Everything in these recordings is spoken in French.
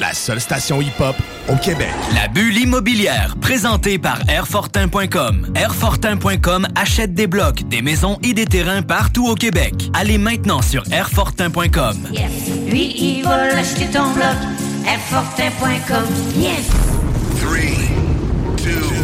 La seule station hip-hop au Québec. La bulle immobilière, présentée par Airfortin.com. Airfortin.com achète des blocs, des maisons et des terrains partout au Québec. Allez maintenant sur Airfortin.com. Yes. Lui, il va l'acheter ton bloc. Airfortin.com. Yes. 3, 2,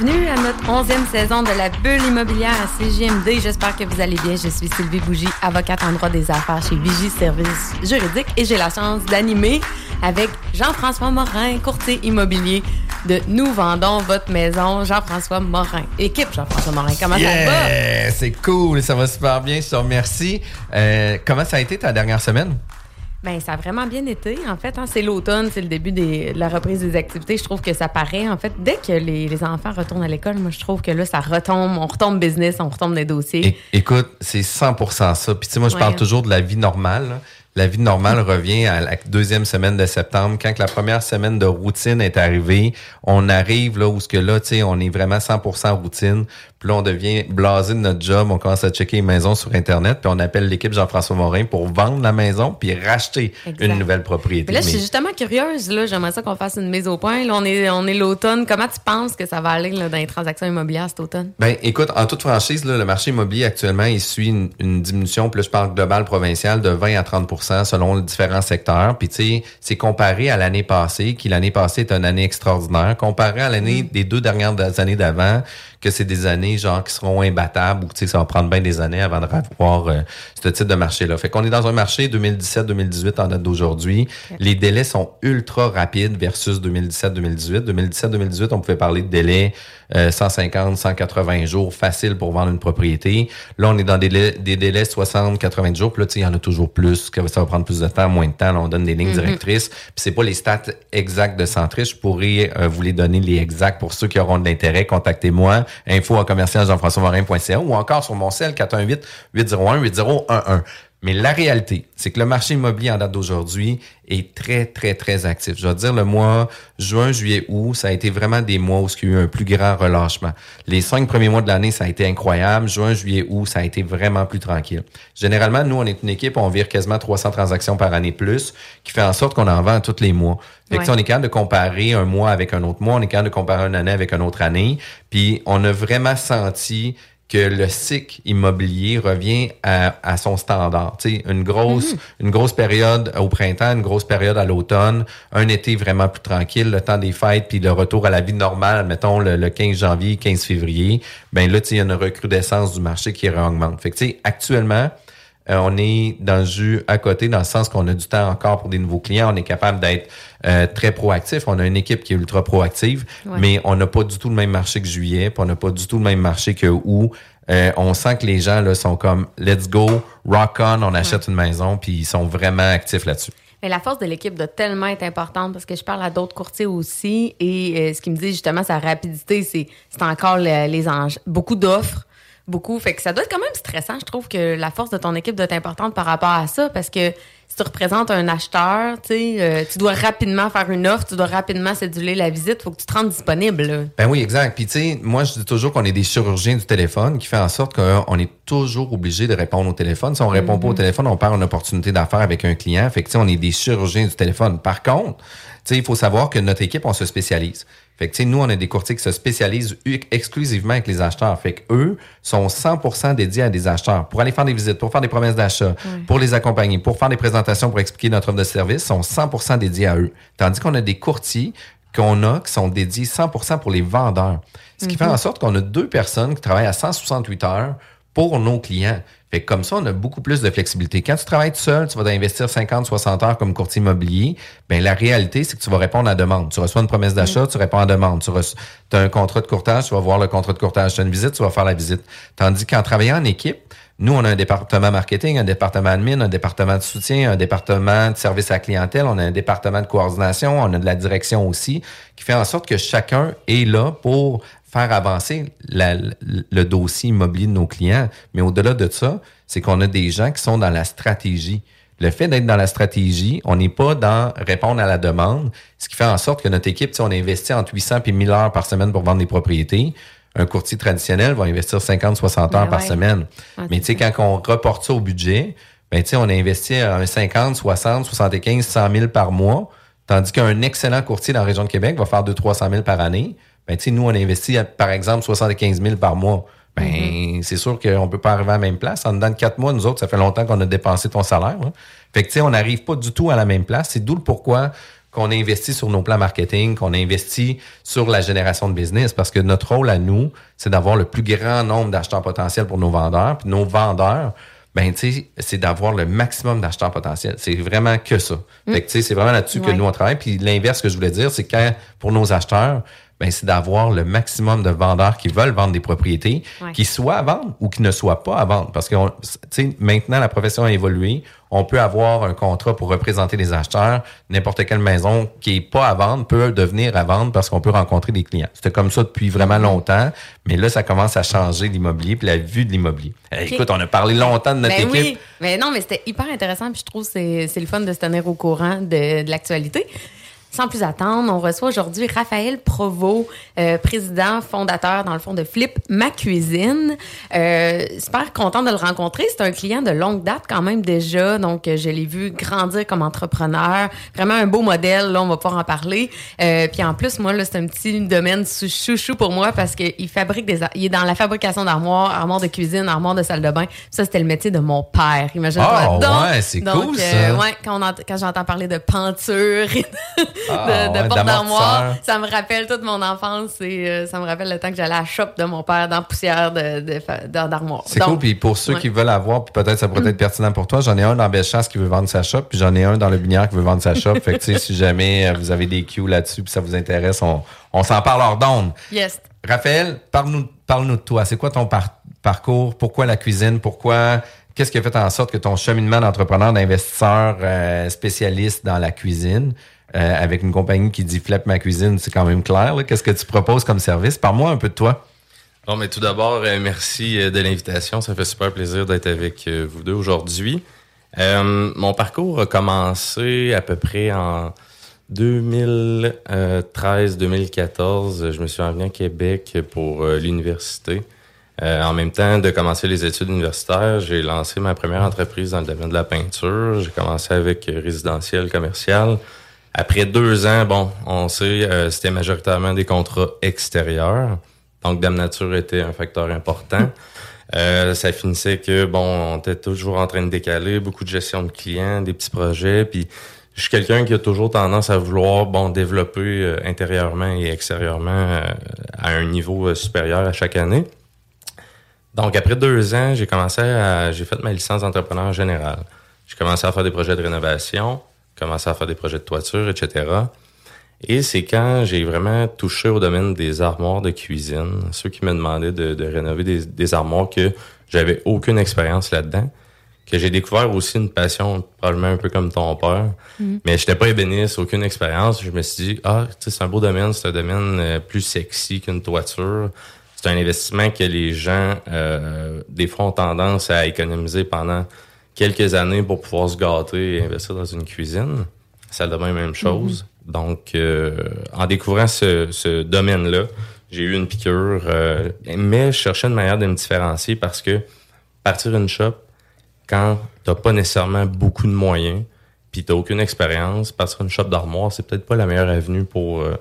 Bienvenue à notre onzième saison de la bulle immobilière à CGMD. J'espère que vous allez bien. Je suis Sylvie Bougie, avocate en droit des affaires chez Vigie Services Juridiques et j'ai la chance d'animer avec Jean-François Morin, courtier immobilier de Nous vendons votre maison. Jean-François Morin. Équipe Jean-François Morin, comment ça va? C'est cool, ça va super bien, je te remercie. Euh, comment ça a été ta dernière semaine? Ben, ça a vraiment bien été, en fait. hein. C'est l'automne, c'est le début des- de la reprise des activités. Je trouve que ça paraît, en fait, dès que les, les enfants retournent à l'école, moi, je trouve que là, ça retombe, on retombe business, on retombe des dossiers. É- écoute, c'est 100% ça. Puis tu sais, moi, je Ouais. parle toujours de la vie normale. La vie normale revient à la deuxième semaine de septembre. Quand que la première semaine de routine est arrivée, on arrive là où ce que là, tu sais, on est vraiment 100% routine. Puis là, on devient blasé de notre job. On commence à checker les maisons sur Internet. Puis on appelle l'équipe Jean-François Morin pour vendre la maison puis racheter Exact. une nouvelle propriété. Mais là, je suis justement curieuse. Là, j'aimerais ça qu'on fasse une mise au point. Là, on est, on est l'automne. Comment tu penses que ça va aller là, dans les transactions immobilières cet automne? Ben, écoute, en toute franchise, là, le marché immobilier actuellement, il suit une, une diminution, là, je parle global provincial, de 20 à 30 selon les différents secteurs. Puis, tu sais, c'est comparé à l'année passée, qui l'année passée est une année extraordinaire, comparé à l'année des deux dernières années d'avant, que c'est des années, genre, qui seront imbattables, ou, tu sais, ça va prendre bien des années avant de revoir euh, ce type de marché-là. Fait qu'on est dans un marché 2017-2018 en date d'aujourd'hui. Les délais sont ultra rapides versus 2017-2018. 2017-2018, on pouvait parler de délais euh, 150, 180 jours facile pour vendre une propriété. Là, on est dans des délais, des délais 60, 80 jours. Puis là, tu sais, il y en a toujours plus, que ça va prendre plus de temps, moins de temps. Là, on donne des lignes Mhm. directrices. Puis c'est pas les stats exacts de Centris. Je pourrais euh, vous les donner les exacts pour ceux qui auront de l'intérêt. Contactez-moi. Info commercial jean-françois-morin.ca ou encore sur mon cell 418 801 8011. Mais la réalité, c'est que le marché immobilier en date d'aujourd'hui est très, très, très actif. Je vais dire, le mois juin, juillet, août, ça a été vraiment des mois où il y a eu un plus grand relâchement. Les cinq premiers mois de l'année, ça a été incroyable. Juin, juillet, août, ça a été vraiment plus tranquille. Généralement, nous, on est une équipe, on vire quasiment 300 transactions par année plus, qui fait en sorte qu'on en vend tous les mois. Fait que, Ouais. on est capable de comparer un mois avec un autre mois, on est capable de comparer une année avec une autre année. Puis, on a vraiment senti que le cycle immobilier revient à, à son standard. Tu sais, une grosse, Mhm. une grosse période au printemps, une grosse période à l'automne, un été vraiment plus tranquille, le temps des fêtes, puis le retour à la vie normale, mettons le, le 15 janvier, 15 février, ben là, il y a une recrudescence du marché qui réaugmente. Fait que, tu sais, actuellement, euh, on est dans le jus à côté, dans le sens qu'on a du temps encore pour des nouveaux clients. On est capable d'être euh, très proactif. On a une équipe qui est ultra proactive, Ouais. mais on n'a pas du tout le même marché que juillet, puis on n'a pas du tout le même marché que août. Euh, on sent que les gens là sont comme let's go, rock on, on achète une maison, puis ils sont vraiment actifs là-dessus. Mais la force de l'équipe doit tellement être importante parce que je parle à d'autres courtiers aussi et euh, ce qui me dit justement sa rapidité, c'est c'est encore le- les anges. Beaucoup d'offres, beaucoup. Fait que ça doit être quand même stressant. Je trouve que la force de ton équipe doit être importante par rapport à ça parce que si tu représentes un acheteur, tu sais, euh, tu dois rapidement faire une offre, tu dois rapidement céduler la visite, faut que tu te rendes disponible. là. Ben oui, exact. Puis tu sais, moi je dis toujours qu'on est des chirurgiens du téléphone, qui fait en sorte qu'on est toujours obligé de répondre au téléphone. Si on répond pas au téléphone, on perd une opportunité d'affaires avec un client. Fait que tu sais, on est des chirurgiens du téléphone. Par contre, tu sais, il faut savoir que notre équipe, on se spécialise. Fait que tu sais, nous, on a des courtiers qui se spécialisent exclusivement avec les acheteurs. Fait que eux sont 100% dédiés à des acheteurs pour aller faire des visites, pour faire des promesses d'achat, pour les accompagner, pour faire des présentations, pour expliquer notre offre de service, sont 100% dédiés à eux. Tandis qu'on a des courtiers qu'on a qui sont dédiés 100% pour les vendeurs. Ce qui fait en sorte qu'on a deux personnes qui travaillent à 168 heures pour nos clients. Fait que comme ça, on a beaucoup plus de flexibilité. Quand tu travailles tout seul, tu vas investir 50, 60 heures comme courtier immobilier. Ben, la réalité, c'est que tu vas répondre à la demande. Tu reçois une promesse d'achat, tu réponds à la demande. Tu as un contrat de courtage, tu vas voir le contrat de courtage. Tu as une visite, tu vas faire la visite. Tandis qu'en travaillant en équipe, nous, on a un département marketing, un département admin, un département de soutien, un département de service à la clientèle, on a un département de coordination, on a de la direction aussi, qui fait en sorte que chacun est là pour faire avancer la- le dossier immobilier de nos clients. Mais au-delà de ça, c'est qu'on a des gens qui sont dans la stratégie. Le fait d'être dans la stratégie, on n'est pas dans répondre à la demande, ce qui fait en sorte que notre équipe, si on investit entre 800 et 1000 heures par semaine pour vendre des propriétés, un courtier traditionnel va investir 50-60 heures Ben par semaine. Ouais, Mais tu sais, quand on reporte ça au budget, ben tu sais, on a investi un 50, 60, 75, 100 000 par mois, tandis qu'un excellent courtier dans la région de Québec va faire 200-300 000 par année. Ben tu sais, nous, on investit, par exemple, 75 000 par mois. Ben, Mm-hmm. c'est sûr qu'on peut pas arriver à la même place. En dedans de quatre mois, nous autres, ça fait longtemps qu'on a dépensé ton salaire. là. Fait que, tu sais, on n'arrive pas du tout à la même place. C'est d'où le pourquoi qu'on a investi sur nos plans marketing, qu'on a investi sur la génération de business, parce que notre rôle à nous, c'est d'avoir le plus grand nombre d'acheteurs potentiels pour nos vendeurs. Puis nos vendeurs, ben, tu sais, c'est d'avoir le maximum d'acheteurs potentiels. C'est vraiment que ça. Fait que, tu sais, c'est vraiment là-dessus que nous, on travaille. Puis l'inverse que je voulais dire, c'est quand, pour nos acheteurs, ben, c'est d'avoir le maximum de vendeurs qui veulent vendre des propriétés, Ouais. qui soient à vendre ou qui ne soient pas à vendre. Parce que, on- tu sais, maintenant, la profession a évolué. On peut avoir un contrat pour représenter les acheteurs. N'importe quelle maison qui est pas à vendre peut devenir à vendre parce qu'on peut rencontrer des clients. C'était comme ça depuis vraiment longtemps. Mais là, ça commence à changer l'immobilier puis la vue de l'immobilier. Eh. Écoute, on a parlé longtemps de notre Ben équipe. oui, mais non, mais c'était hyper intéressant, puis je trouve que c'est c'est le fun de se tenir au courant de, de l'actualité. Sans plus attendre, on reçoit aujourd'hui Raphaël Provost, euh, président, fondateur, dans le fond, de Flip Ma Cuisine. Euh, super content de le rencontrer. C'est un client de longue date quand même déjà, donc euh, je l'ai vu grandir comme entrepreneur. Vraiment un beau modèle, là, on va pouvoir en parler. Euh, puis en plus, moi, là, c'est un petit domaine sous- chouchou pour moi parce qu'il fabrique des... Il est dans la fabrication d'armoires, armoires de cuisine, armoires de salle de bain. Ça, c'était le métier de mon père. Imagine-toi Ah, donc. ouais, c'est cool, euh, ça. ouais, quand, quand j'entends parler de peinture et de, Ah, de, de ouais, porte d'armoire, ça me rappelle toute mon enfance et euh, ça me rappelle le temps que j'allais à la shop de mon père dans la poussière de, de, de- d'armoire. C'est cool. Puis pour ceux ouais. qui veulent avoir, puis peut-être ça pourrait être pertinent pour toi, j'en ai un dans Bellechasse qui veut vendre sa shop, puis j'en ai un dans le Binière qui veut vendre sa shop. fait que tu sais, si jamais euh, vous avez des cues là-dessus, puis ça vous intéresse, on, on s'en parle hors d'onde. Yes. Raphaël, parle-nous parle-nous de toi. C'est quoi ton par- parcours? Pourquoi la cuisine? Pourquoi? Qu'est-ce qui a fait en sorte que ton cheminement d'entrepreneur, d'investisseur euh, spécialiste dans la cuisine, euh, avec une compagnie qui dit Flip ma cuisine, c'est quand même clair. Qu'est-ce que tu proposes comme service? Parle-moi un peu de toi. Mais tout d'abord, euh, merci euh, de l'invitation. Ça fait super plaisir d'être avec vous deux aujourd'hui. Mon parcours a commencé à peu près en 2013-2014. Je me suis revenu à Québec pour l'université. En même temps de commencer les études universitaires, j'ai lancé ma première entreprise dans le domaine de la peinture. J'ai commencé avec résidentiel, commercial. Après deux ans, bon, on sait, euh, c'était majoritairement des contrats extérieurs. Donc, Dame Nature était un facteur important. Euh, ça finissait que, bon, on était toujours en train de décaler, beaucoup de gestion de clients, des petits projets. Puis, je suis quelqu'un qui a toujours tendance à vouloir, bon, développer euh, intérieurement et extérieurement euh, à un niveau euh, supérieur à chaque année. Donc, après deux ans, j'ai commencé à, j'ai fait ma licence d'entrepreneur général. J'ai commencé à faire des projets de rénovation, commencé à faire des projets de toiture, etc. Et c'est quand j'ai vraiment touché au domaine des armoires de cuisine, ceux qui me demandaient de, de rénover des, des armoires que j'avais aucune expérience là-dedans, que j'ai découvert aussi une passion probablement un peu comme ton père, Mhm. mais j'étais pas ébéniste, aucune expérience. Je me suis dit ah, c'est un beau domaine, c'est un domaine euh, plus sexy qu'une toiture. C'est un investissement que les gens euh, des fois ont tendance à économiser pendant quelques années pour pouvoir se gâter et investir dans une cuisine. Ça de même, même chose. Donc, euh, en découvrant ce, ce domaine-là, j'ai eu une piqûre, euh, mais je cherchais une manière de me différencier parce que partir une shop, quand t'as pas nécessairement beaucoup de moyens, puis t'as aucune expérience, partir une shop d'armoire, c'est peut-être pas la meilleure avenue pour euh,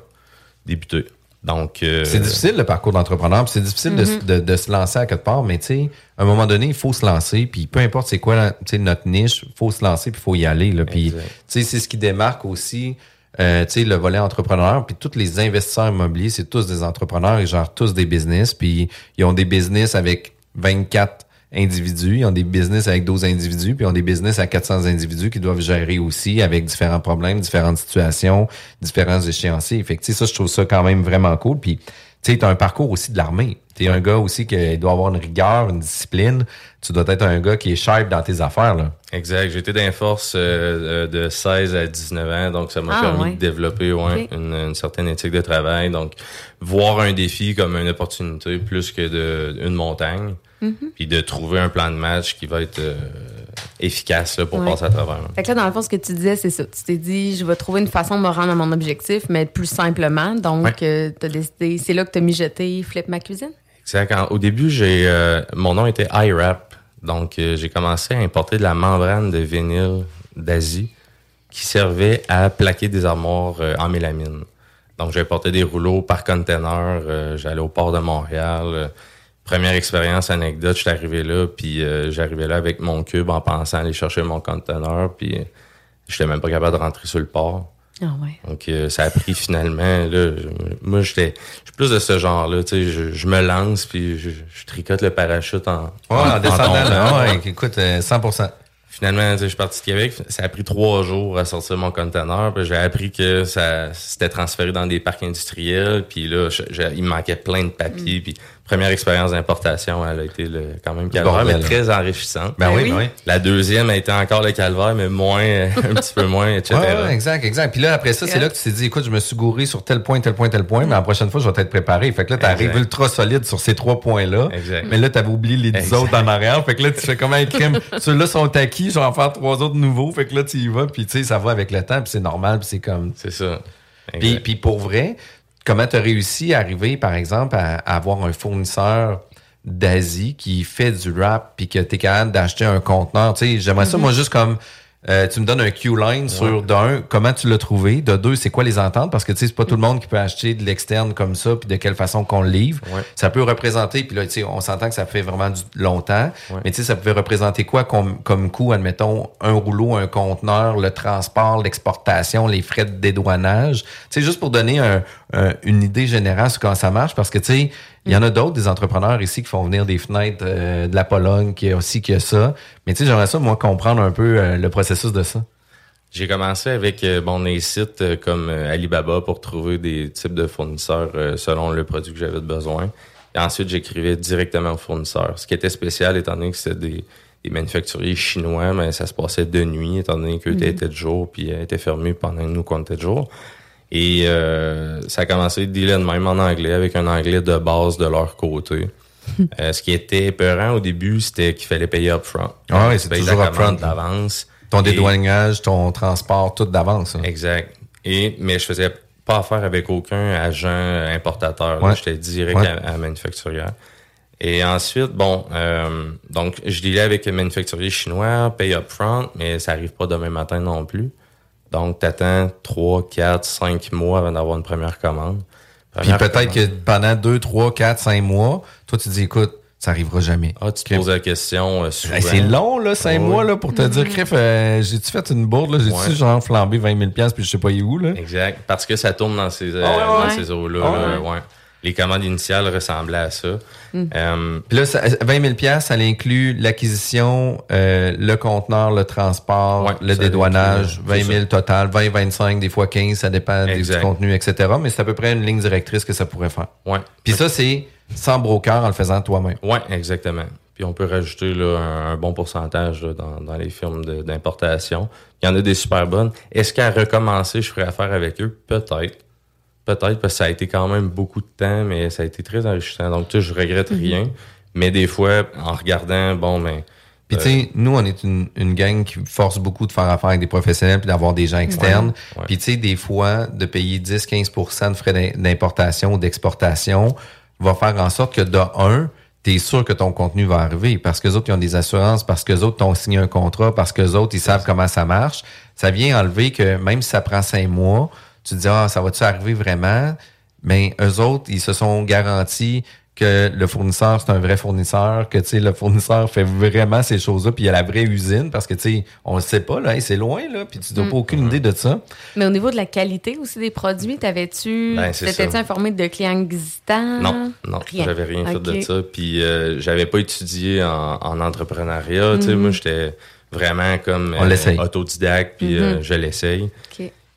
débuter. Donc, euh, C'est difficile le parcours d'entrepreneur, c'est difficile de, Mhm. de- de se lancer à quelque part, mais tu sais, à un moment donné, il faut se lancer, puis peu importe c'est quoi la- tu sais, notre niche, il faut se lancer, puis il faut y aller. Là, puis tu sais, c'est ce qui démarque aussi euh, tu sais, le volet entrepreneur, puis tous les investisseurs immobiliers, c'est tous des entrepreneurs, ils gèrent tous des business, puis ils ont des business avec 24 individus, ils ont des business avec 12 individus, puis ils ont des business à 400 individus qui doivent gérer aussi avec différents problèmes, différentes situations, différents échéanciers. Fait que, tu sais, ça, je trouve ça quand même vraiment cool. Puis, tu sais, t'as un parcours aussi de l'armée. T'es un gars aussi qui doit avoir une rigueur, une discipline. Tu dois être un gars qui est sharp dans tes affaires, là. Exact. J'ai été dans les forces euh, euh, de 16 à 19 ans, donc ça m'a Ah, permis ouais. de développer ouais, une, une certaine éthique de travail. Donc, voir un défi comme une opportunité plus que de, une montagne, Mhm. puis de trouver un plan de match qui va être euh, efficace là, pour Ouais. passer à travers. Fait que là, dans le fond, ce que tu disais, c'est ça. Tu t'es dit, je vais trouver une façon de me rendre à mon objectif, mais plus simplement. Donc, Ouais. euh, t'as décidé, c'est là que t'as mijoté Flip ma cuisine? Exact. Au début, j'ai euh, mon nom était iWrap. Donc, j'ai commencé à importer de la membrane de vinyle d'Asie qui servait à plaquer des armoires en mélamine. Donc, j'ai importé des rouleaux par container. J'allais au port de Montréal. Première expérience, anecdote, je suis arrivé là, puis euh, j'arrivais là avec mon cube en pensant aller chercher mon container, puis euh, j'étais même pas capable de rentrer sur le port. Ah ouais. Donc, euh, ça a pris finalement. Là, je- moi, j'étais je suis plus de ce genre-là. Tu sais, je, je me lance puis je, je tricote le parachute en, Ouais, en descendant, là. Ouais, écoute, euh, 100%. Finalement, tu sais, je suis parti de Québec. Ça a pris trois jours à sortir mon conteneur. Puis j'ai appris que ça s'était transféré dans des parcs industriels. Puis là, je- je- il me manquait plein de Mm. papiers. Puis première expérience d'importation, elle a été le, quand même calvaire, mais bordel. très enrichissante. Ben oui, ben oui. La deuxième a été encore le calvaire, mais moins, un petit peu moins, etc. Ouais, ouais, exact, exact. Puis là, après ça, c'est là que tu t'es dit, écoute, je me suis gouré sur tel point, tel point, tel point, mais la prochaine fois, je vais être préparé. Fait que là, t'arrives ultra solide sur ces trois points-là. Exact. Mais là, t'avais oublié les dix Exact. autres en arrière. Fait que là, tu fais comme un crime. Ceux-là sont acquis, je vais en faire trois autres nouveaux. Fait que là, tu y vas, puis tu sais, ça va avec le temps, puis c'est normal, puis c'est comme. C'est ça. Puis, puis pour vrai, comment tu as réussi à arriver, par exemple, à, à avoir un fournisseur d'Asie qui fait du rap puis que tu es capable d'acheter un conteneur? Tu sais, j'aimerais ça, Mhm. moi, juste comme euh, tu me donnes un Q-line sur d'un, comment tu l'as trouvé, de deux, c'est quoi les ententes, parce que tu sais, c'est pas tout le monde qui peut acheter de l'externe comme ça, puis de quelle façon qu'on le livre. Ouais. Ça peut représenter, puis là, tu sais, on s'entend que ça fait vraiment du longtemps, Ouais. mais tu sais, ça pouvait représenter quoi comme, comme coût, admettons, un rouleau, un conteneur, le transport, l'exportation, les frais de dédouanage? Tu sais, juste pour donner un- un- une idée générale sur comment ça marche, parce que tu sais, il y en a d'autres, des entrepreneurs ici qui font venir des fenêtres euh, de la Pologne, qui a aussi que ça. Mais tu sais, j'aimerais ça, moi, comprendre un peu euh, le processus de ça. J'ai commencé avec euh, bon, des sites comme Alibaba pour trouver des types de fournisseurs selon le produit que j'avais besoin. Et ensuite, j'écrivais directement aux fournisseurs. Ce qui était spécial, étant donné que c'était des, des manufacturiers chinois, mais ça se passait de nuit, étant donné qu'eux Mhm. étaient de jour, puis étaient fermés pendant que nous qu'on était de jour. Et euh, ça a commencé de dealer de même en anglais, avec un anglais de base de leur côté. Euh, ce qui était épeurant au début, c'était qu'il fallait payer upfront. Ah oui, c'est toujours upfront. d'avance. Ton Et- dédouanage, ton transport, tout d'avance. hein. Exact. Et, mais je faisais pas affaire avec aucun agent importateur. Ouais. J'étais direct Ouais. à, à manufacturière. Et ensuite, bon, euh, donc je dealais avec un manufacturier chinois, paye upfront, mais ça arrive pas demain matin non plus. Donc, t'attends 3, 4, 5 mois avant d'avoir une première commande. Puis Première peut-être que pendant 2, 3, 4, 5 mois, toi, tu te dis, écoute, ça arrivera jamais. Ah, tu te poses la question euh, souvent. Hey, c'est long, là, 5 Ouais. mois, là, pour te dire, crif, euh, j'ai-tu fait une bourde, là, j'ai-tu Ouais. genre flambé 20 000 puis je sais pas où, là? Exact. Parce que ça tourne dans ces, euh, Ah ouais, ces eaux-là. Ah là, ouais. Les commandes initiales ressemblaient à ça. Mm. Euh, Puis là, ça- 20 000 pièces, ça inclut l'acquisition, euh, le conteneur, le transport, Ouais, le dédouanage, inclut, 20 000 total, 20, 25, des fois 15, ça dépend du- contenu, etc. Mais c'est à peu près une ligne directrice que ça pourrait faire. ouais. Puis ça, c'est sans broker en le faisant toi-même. Oui, exactement. Puis on peut rajouter là, un, un bon pourcentage là, dans, dans les firmes d'importation. Il y en a des super bonnes. Est-ce qu'à recommencer, je ferais affaire avec eux? Peut-être. Peut-être parce que ça a été quand même beaucoup de temps, mais ça a été très enrichissant. Donc, tu sais, je regrette rien. Mais des fois, en regardant, bon, ben. Puis tu sais, nous, on est une, une gang qui force beaucoup de faire affaire avec des professionnels puis d'avoir des gens externes. Ouais. Puis tu sais, des fois, de payer 10-15% de frais d'im- d'importation ou d'exportation va faire en sorte que de un, tu es sûr que ton contenu va arriver parce que les autres, ils ont des assurances, parce que les autres t'ont signé un contrat, parce que les autres, ils savent comment ça marche. Ça vient enlever que même si ça prend cinq mois, tu te dis, ah, ça va-tu arriver vraiment? Mais eux autres, ils se sont garantis que le fournisseur, c'est un vrai fournisseur, que tu sais, le fournisseur fait vraiment ces choses-là, puis il y a la vraie usine, parce que tu sais, on le sait pas, là, hey, c'est loin, là, puis tu n'as Mm. pas aucune idée de ça. Mais au niveau de la qualité aussi des produits, t'avais-tu. Ben, T'étais-tu informé de clients existants? Non, non, Rien. j'avais rien fait de ça. Puis euh, j'avais pas étudié en, en entrepreneuriat. Tu sais, Mhm. moi, j'étais vraiment comme On l'essaye. autodidacte, puis euh, je l'essaye.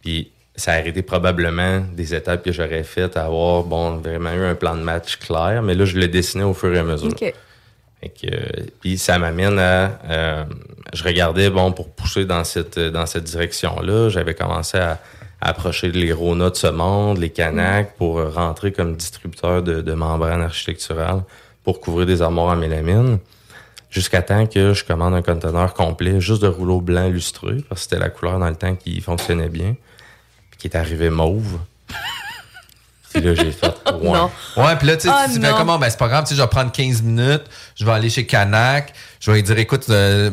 Puis ça a arrêté probablement des étapes que j'aurais faites à avoir, bon, vraiment eu un plan de match clair, mais là, je l'ai dessiné au fur et à mesure. Que, puis ça m'amène à... euh, je regardais, bon, pour pousser dans cette, dans cette direction-là, j'avais commencé à, à approcher les Rona de ce monde, les Canac, pour rentrer comme distributeur de, de membranes architecturales pour couvrir des armoires en mélamine. Jusqu'à temps que je commande un conteneur complet juste de rouleau blanc lustré, parce que c'était la couleur dans le temps qui fonctionnait bien, qui est arrivé mauve. puis là, j'ai fait... Ouais. Non. Ouais, puis là, tu sais, Ah, tu fais comment? Ben, c'est pas grave, tu sais, je vais prendre 15 minutes, je vais aller chez Canac, je vais lui dire, écoute, euh,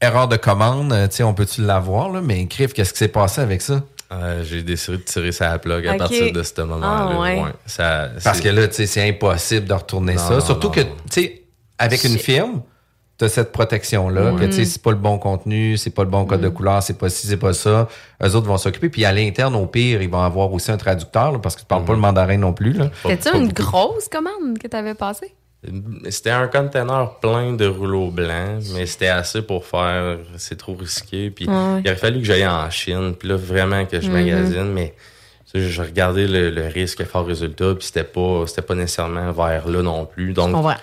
erreur de commande, euh, tu sais, on peut-tu l'avoir, là? Mais crif, qu'est-ce qui s'est passé avec ça? Euh, j'ai décidé de tirer sa plug à partir de ce moment-là. Ah, ouais. Ça, Parce que là, tu sais, c'est impossible de retourner Non, ça. non, Surtout non, que, tu sais, avec une firme, tu as cette protection-là, que, tu sais, c'est pas le bon contenu, c'est pas le bon code de couleur, c'est pas ci, c'est pas ça. Eux autres vont s'occuper. Puis à l'interne, au pire, ils vont avoir aussi un traducteur, là, parce que tu parles pas le mandarin non plus, C'était-tu une beaucoup. grosse commande que t'avais passée? C'était un conteneur plein de rouleaux blancs, mais c'était assez pour faire. C'est trop risqué. Puis Ouais. il aurait fallu que j'aille en Chine, puis là vraiment que je magasine, mais tu sais, je regardais le, le risque fort résultat, puis c'était pas, c'était pas nécessairement vers là non plus. Je Donc comprends.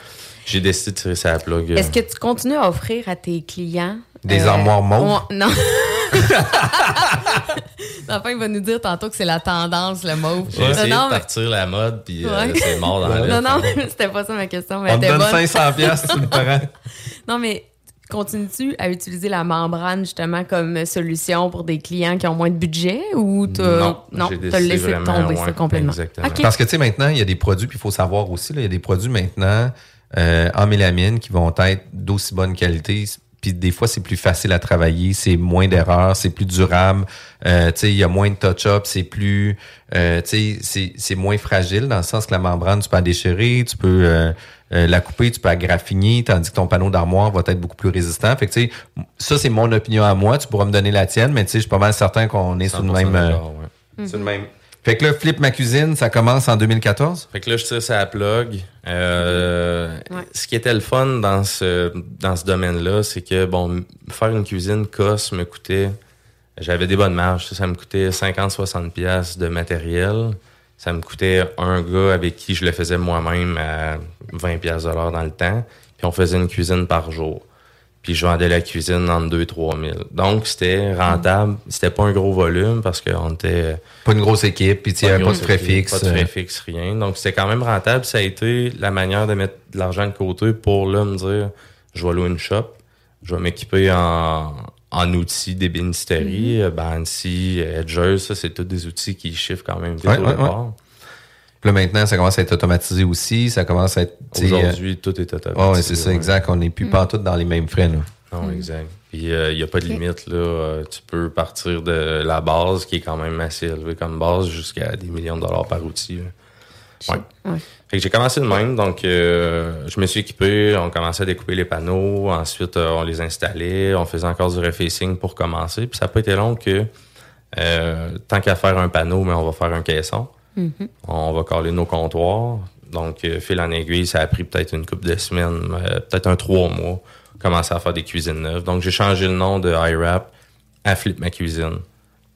J'ai décidé de tirer sa plug. euh, Est-ce que tu continues à offrir à tes clients Des armoires mauves? non. Enfin, il va nous dire tantôt que c'est la tendance, le mauve. J'ai essayé non, de mais- partir la mode, puis euh, c'est mort dans la non, non, c'était pas ça ma question. Mais On te donne bonne. 500 piastres, tu le prends. Non, mais continues-tu à utiliser la membrane justement comme solution pour des clients qui ont moins de budget ou t'as Non, décidé laissé tomber ça complètement? exactement. OK. Parce que, tu sais, maintenant, il y a des produits, puis il faut savoir aussi, là, il y a des produits maintenant euh, en mélamine qui vont être d'aussi bonne qualité. Puis des fois, c'est plus facile à travailler, c'est moins d'erreurs, c'est plus durable. Euh, tu sais, il y a moins de touch-up, c'est plus... euh, tu sais, c'est- c'est moins fragile dans le sens que la membrane, tu peux la déchirer, tu peux euh, euh, la couper, tu peux la graffiner, tandis que ton panneau d'armoire va être beaucoup plus résistant. Fait que, tu sais, ça, c'est mon opinion à moi. Tu pourras me donner la tienne, mais tu sais, je suis pas mal certain qu'on est sur le 100% même... euh, ouais. sur le même... Fait que là, Flip ma cuisine, ça commence en 2014? Fait que là, je tire sa plug. Euh, Ouais. Ce qui était le fun dans ce, dans ce domaine-là, c'est que, bon, faire une cuisine cosse me coûtait... J'avais des bonnes marges. Ça me coûtait 50-60$ piastres de matériel. Ça me coûtait un gars avec qui je le faisais moi-même à 20$ piastres de l'heure dans le temps. Puis on faisait une cuisine par jour. Puis je vendais la cuisine en 2-3 000. Donc, c'était rentable. C'était pas un gros volume parce qu'on était... Pas une grosse équipe, puis il n'y avait pas de frais fixes. Pas de frais fixes, rien. Donc, c'était quand même rentable. Ça a été la manière de mettre de l'argent de côté pour là me dire je vais louer une shop, je vais m'équiper en, en outils d'ébénisterie, mm Bansi, Edgers, ça, c'est tous des outils qui chiffrent quand même vite Ouais, au ouais, départ. Puis là, maintenant, ça commence à être automatisé aussi. Ça commence à être. Aujourd'hui, tout est euh, automatisé. oh, ouais, c'est ça, ouais. exact. On n'est plus pas tous dans les mêmes frais. Là. Non, exact. Puis il n'y a pas de limite. Là. Euh, tu peux partir de la base, qui est quand même assez élevée comme base, jusqu'à des millions de dollars par outil. là. Ouais. Ouais. Fait que j'ai commencé de même, donc euh, je me suis équipé, on commençait à découper les panneaux, ensuite euh, on les installait, on faisait encore du refacing pour commencer, puis ça n'a pas été long que euh, tant qu'à faire un panneau, mais on va faire un caisson. Mhm. On va coller nos comptoirs. Donc, euh, fil en aiguille, ça a pris peut-être une couple de semaines, euh, peut-être un trois mois, commencer à faire des cuisines neuves. Donc, j'ai changé le nom de iWrap à Flip Ma Cuisine.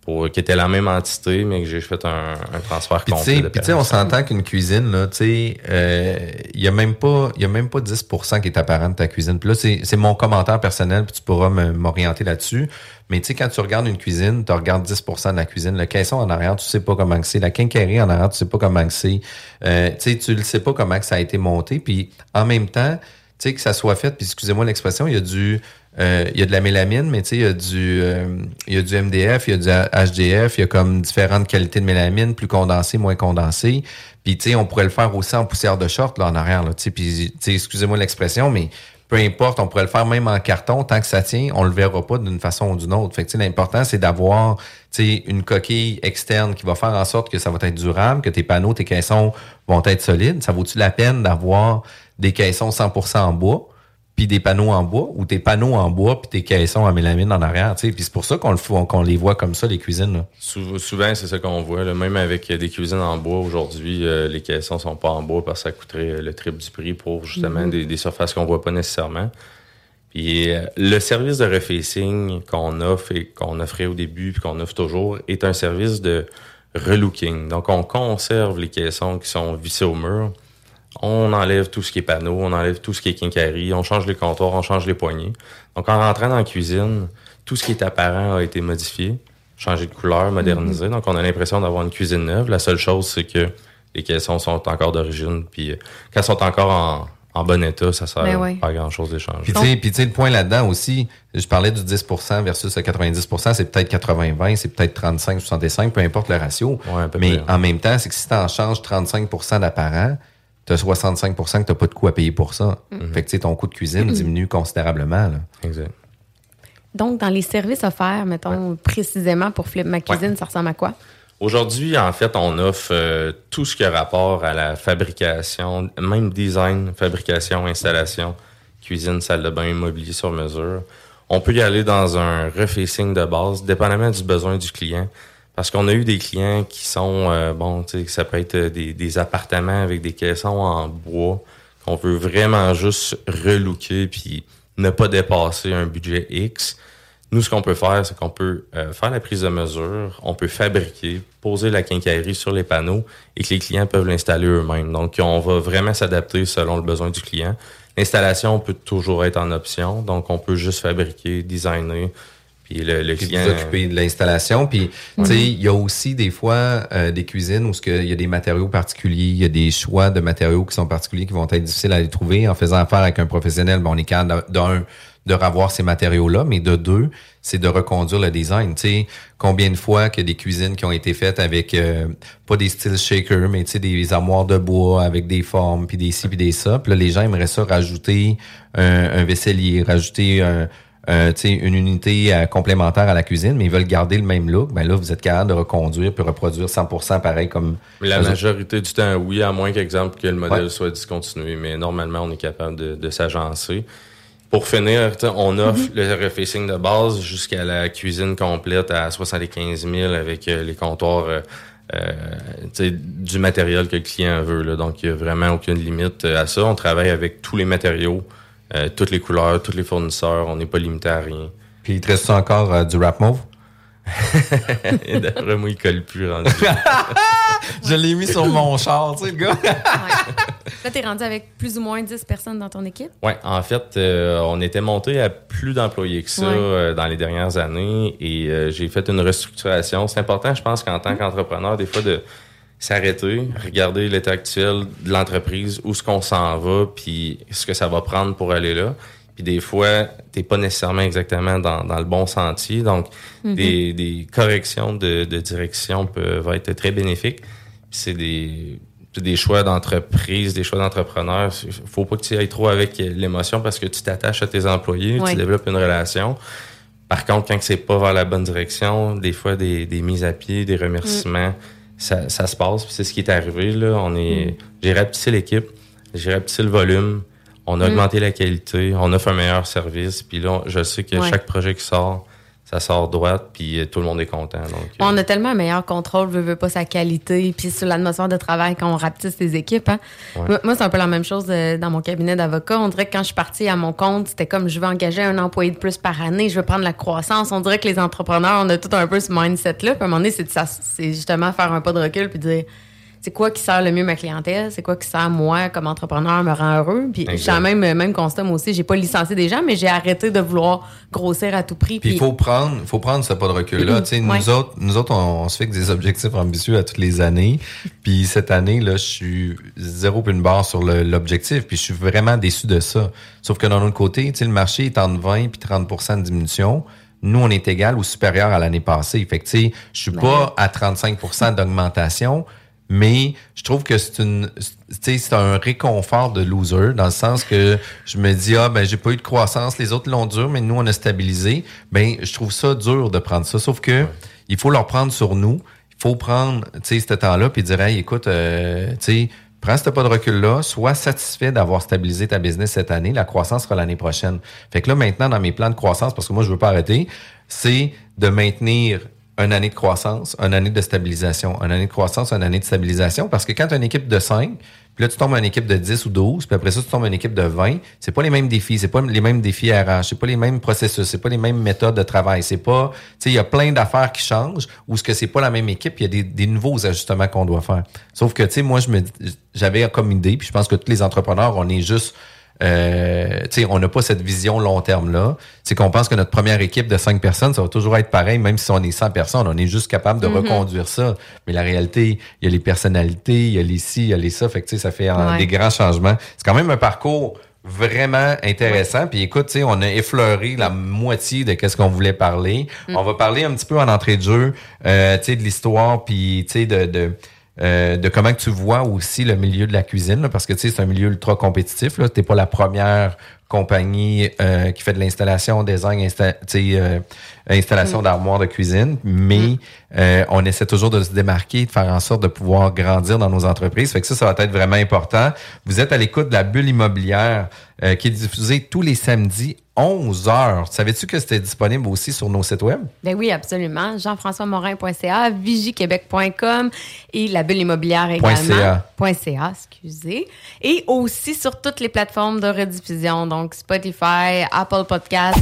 Pour, qui était la même entité, mais que j'ai fait un, un transfert Puis tu sais, complet. puis tu sais, on s'entend qu'une cuisine, là, tu sais, euh, il y a même pas, y a même pas 10% qui est apparent de ta cuisine. Puis là, c'est mon commentaire personnel, puis tu pourras m'orienter là-dessus. Mais tu sais, quand tu regardes une cuisine, tu regardes 10% de la cuisine. Le caisson en arrière, tu sais pas comment que c'est. La quincaillerie en arrière, tu sais pas comment que c'est. Euh, tu sais, tu le sais pas comment que ça a été monté. Puis en même temps, tu sais, que ça soit fait, puis excusez-moi l'expression, il y a du, euh, il y a de la mélamine, mais il y a du, euh, y a du MDF, il y a du HDF, il y a comme différentes qualités de mélamine, plus condensée, moins condensée. Puis on pourrait le faire aussi en poussière de short là en arrière, là. Tu sais, puis tu sais, excusez-moi l'expression, mais peu importe, on pourrait le faire même en carton, tant que ça tient, on le verra pas d'une façon ou d'une autre. Fait que l'important c'est d'avoir, une coquille externe qui va faire en sorte que ça va être durable, que tes panneaux, tes caissons vont être solides. Ça vaut-tu la peine d'avoir des caissons 100% en bois? Puis des panneaux en bois ou des panneaux en bois puis des caissons en mélamine en arrière, tu sais. Puis c'est pour ça qu'on le faut- qu'on les voit comme ça les cuisines. Là. Sou- Souvent, c'est ça qu'on voit. là. Même avec euh, des cuisines en bois, aujourd'hui, euh, les caissons sont pas en bois parce que ça coûterait euh, le triple du prix pour justement Mhm. des, des surfaces qu'on voit pas nécessairement. Puis euh, le service de refacing qu'on offre et qu'on offrait au début puis qu'on offre toujours est un service de relooking. Donc, on conserve les caissons qui sont vissés au mur. On enlève tout ce qui est panneau, on enlève tout ce qui est quincaillerie, on change les comptoirs, on change les poignées. Donc, en rentrant dans la cuisine, tout ce qui est apparent a été modifié, changé de couleur, modernisé. Donc, on a l'impression d'avoir une cuisine neuve. La seule chose, c'est que les caissons sont encore d'origine. Puis, euh, quand ils sont encore en, en bon état, ça sert Ben ouais. pas grand-chose d'échanger. Puis tu sais, puis tu sais, le point là-dedans aussi, je parlais du 10% versus le 90%, c'est peut-être 80-20, c'est peut-être 35-65, peu importe le ratio. peu Mais près. en même temps, c'est que si tu en changes 35% d'apparent, tu as 65% que tu pas de coût à payer pour ça. Mhm. Fait que tu sais, ton coût de cuisine diminue considérablement. Là. Exact. Donc, dans les services offerts, mettons précisément pour Flip Ma Cuisine, ça ressemble à quoi? Aujourd'hui, en fait, on offre euh, tout ce qui a rapport à la fabrication, même design, fabrication, installation, cuisine, salle de bain, immobilier sur mesure. On peut y aller dans un refacing de base, dépendamment du besoin du client. Parce qu'on a eu des clients qui sont, euh, bon, tu sais, ça peut être des, des appartements avec des caissons en bois qu'on veut vraiment juste relooker puis ne pas dépasser un budget X. Nous, ce qu'on peut faire, c'est qu'on peut euh, faire la prise de mesure, on peut fabriquer, poser la quincaillerie sur les panneaux et que les clients peuvent l'installer eux-mêmes. Donc, on va vraiment s'adapter selon le besoin du client. L'installation peut toujours être en option, donc on peut juste fabriquer, designer, puis le, le Puis client... vous occuper de l'installation. Puis, tu sais, il y a aussi des fois euh, des cuisines où ce que il y a des matériaux particuliers, il y a des choix de matériaux qui sont particuliers qui vont être difficiles à les trouver. En faisant affaire avec un professionnel, bon, on est capable d'un de revoir ces matériaux-là, mais de deux, c'est de reconduire le design. Tu sais, combien de fois que des cuisines qui ont été faites avec euh, pas des styles shaker, mais tu sais des armoires de bois avec des formes, puis des ci, puis des ça. Puis là, les gens aimeraient ça rajouter un, un vaisselier, rajouter un, sais, une unité euh, complémentaire à la cuisine, mais ils veulent garder le même look. Ben là, vous êtes capable de reconduire puis reproduire 100% pareil comme la autres. majorité du temps, oui, à moins qu'exemple que le modèle Ouais. soit discontinué. Mais normalement, on est capable de, de s'agencer. Pour finir, on offre le refacing de base jusqu'à la cuisine complète à 75 000 avec euh, les comptoirs, euh, euh, du matériel que le client veut. Là. Donc, il n'y a vraiment aucune limite euh, à ça. On travaille avec tous les matériaux, euh, toutes les couleurs, tous les fournisseurs. On n'est pas limité à rien. Puis il te reste encore euh, du rap mauve? Et d'après moi, il colle plus rendu. Je l'ai mis sur mon char, tu sais, le gars. Là, t'es rendu avec plus ou moins 10 personnes dans ton équipe? Ouais, en fait, euh, on était monté à plus d'employés que ça Ouais. euh, dans les dernières années et euh, j'ai fait une restructuration. C'est important, je pense, qu'en tant qu'entrepreneur, des fois, de s'arrêter, regarder l'état actuel de l'entreprise, où est-ce qu'on s'en va, puis ce que ça va prendre pour aller là. Puis des fois, t'es pas nécessairement exactement dans, dans le bon sentier. Donc, Mhm. des, des corrections de, de direction peuvent être très bénéfiques. C'est des, des choix d'entreprise, des choix d'entrepreneurs. Faut pas que tu ailles trop avec l'émotion parce que tu t'attaches à tes employés, Ouais. tu développes une relation. Par contre, quand c'est pas vers la bonne direction, des fois des, des mises à pied, des remerciements, ça, ça se passe. Puis c'est ce qui est arrivé. Là. On est, J'ai rapetissé l'équipe, j'ai rapetissé le volume, on a Mm. augmenté la qualité, on offre un meilleur service. Puis là, je sais que Ouais. chaque projet qui sort, ça sort droite, puis tout le monde est content. Donc, On a tellement un meilleur contrôle, veut, veut pas sa qualité, puis sur l'atmosphère de travail quand on rapetisse les équipes. Hein. Ouais. Moi, c'est un peu la même chose euh, dans mon cabinet d'avocat. On dirait que quand je suis partie à mon compte, c'était comme je veux engager un employé de plus par année, je veux prendre la croissance. On dirait que les entrepreneurs, on a tout un peu ce mindset-là. Puis à un moment donné, c'est justement faire un pas de recul puis dire c'est quoi qui sert le mieux ma clientèle, c'est quoi qui sert moi comme entrepreneur, me rend heureux? Puis j'ai le même, même constat moi aussi. J'ai pas licencié des gens, mais j'ai arrêté de vouloir grossir à tout prix. Puis il faut prendre, faut prendre ce pas de sais, Ouais. Nous autres, nous autres on, on se fixe des objectifs ambitieux à toutes les années. Puis cette année, là, je suis zéro puis une barre sur l'objectif. Puis je suis vraiment déçu de ça. Sauf que d'un autre côté, le marché est entre 20 puis 30% de diminution. Nous, on est égal ou supérieur à l'année passée. Fait que, tu sais, je suis pas à 35% d'augmentation, mais je trouve que c'est une, tu sais, c'est un réconfort de loser dans le sens que je me dis, ah, ben, j'ai pas eu de croissance, les autres l'ont dur, mais nous, on a stabilisé. Ben, je trouve ça dur de prendre ça. Sauf que, il faut leur prendre sur nous. Il faut prendre, tu sais, ce temps-là puis dire, hey, écoute, euh, tu sais, prends ce pas de recul-là, sois satisfait d'avoir stabilisé ta business cette année. La croissance sera l'année prochaine. Fait que là, maintenant, dans mes plans de croissance, parce que moi, je veux pas arrêter, c'est de maintenir une année de croissance, une année de stabilisation, une année de croissance, une année de stabilisation. Parce que quand tu as une équipe de 5, puis là, tu tombes à une équipe de 10 ou 12, puis après ça, tu tombes à une équipe de 20, c'est pas les mêmes défis, c'est pas les mêmes défis RH, c'est pas les mêmes processus, c'est pas les mêmes méthodes de travail, c'est pas, tu sais, il y a plein d'affaires qui changent, ou ce que c'est pas la même équipe, il y a des, des nouveaux ajustements qu'on doit faire. Sauf que, tu sais, moi, je me, j'avais comme idée, puis je pense que tous les entrepreneurs, on est juste euh, tu sais, on n'a pas cette vision long terme là. C'est qu'on pense que notre première équipe de cinq personnes, ça va toujours être pareil, même si on est 100 personnes, on est juste capable de Mhm. reconduire ça. Mais la réalité, il y a les personnalités, il y a les ci, il y a les ça, fait que tu sais, ça fait Ouais. des grands changements. C'est quand même un parcours vraiment intéressant. Puis écoute, tu sais, on a effleuré la moitié de qu'est-ce qu'on voulait parler. Mm. On va parler un petit peu en entrée de jeu, euh, tu sais, de l'histoire, puis tu sais, de, de euh, de comment que tu vois aussi le milieu de la cuisine, là, parce que tu sais, c'est un milieu ultra compétitif. Tu n'es pas la première compagnie euh, qui fait de l'installation, design, insta tu sais, euh, installation Mm. d'armoires de cuisine, mais euh, on essaie toujours de se démarquer, de faire en sorte de pouvoir grandir dans nos entreprises. Fait que ça, ça va être vraiment important. Vous êtes à l'écoute de la bulle immobilière euh, qui est diffusée tous les samedis 11 heures. Savais-tu que c'était disponible aussi sur nos sites web? Ben oui, absolument. Jean-François-Morin.ca, vigiquebec.com et la bulle immobilière également. .ca, excusez. Et aussi sur toutes les plateformes de rediffusion, donc Spotify, Apple Podcasts.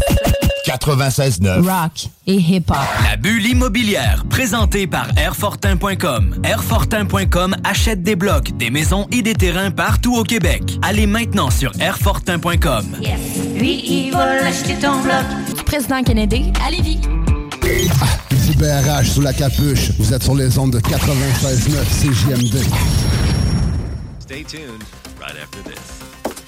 96.9. Rock et hip-hop. La bulle immobilière, présentée par Airfortin.com. Airfortin.com achète des blocs, des maisons et des terrains partout au Québec. Allez maintenant sur Airfortin.com. Lui, il va l'acheter ton bloc. Président Kennedy, à Lévis. BRH sous la capuche. Vous êtes sur les ondes de 96.9 CJMD. Stay tuned right after this.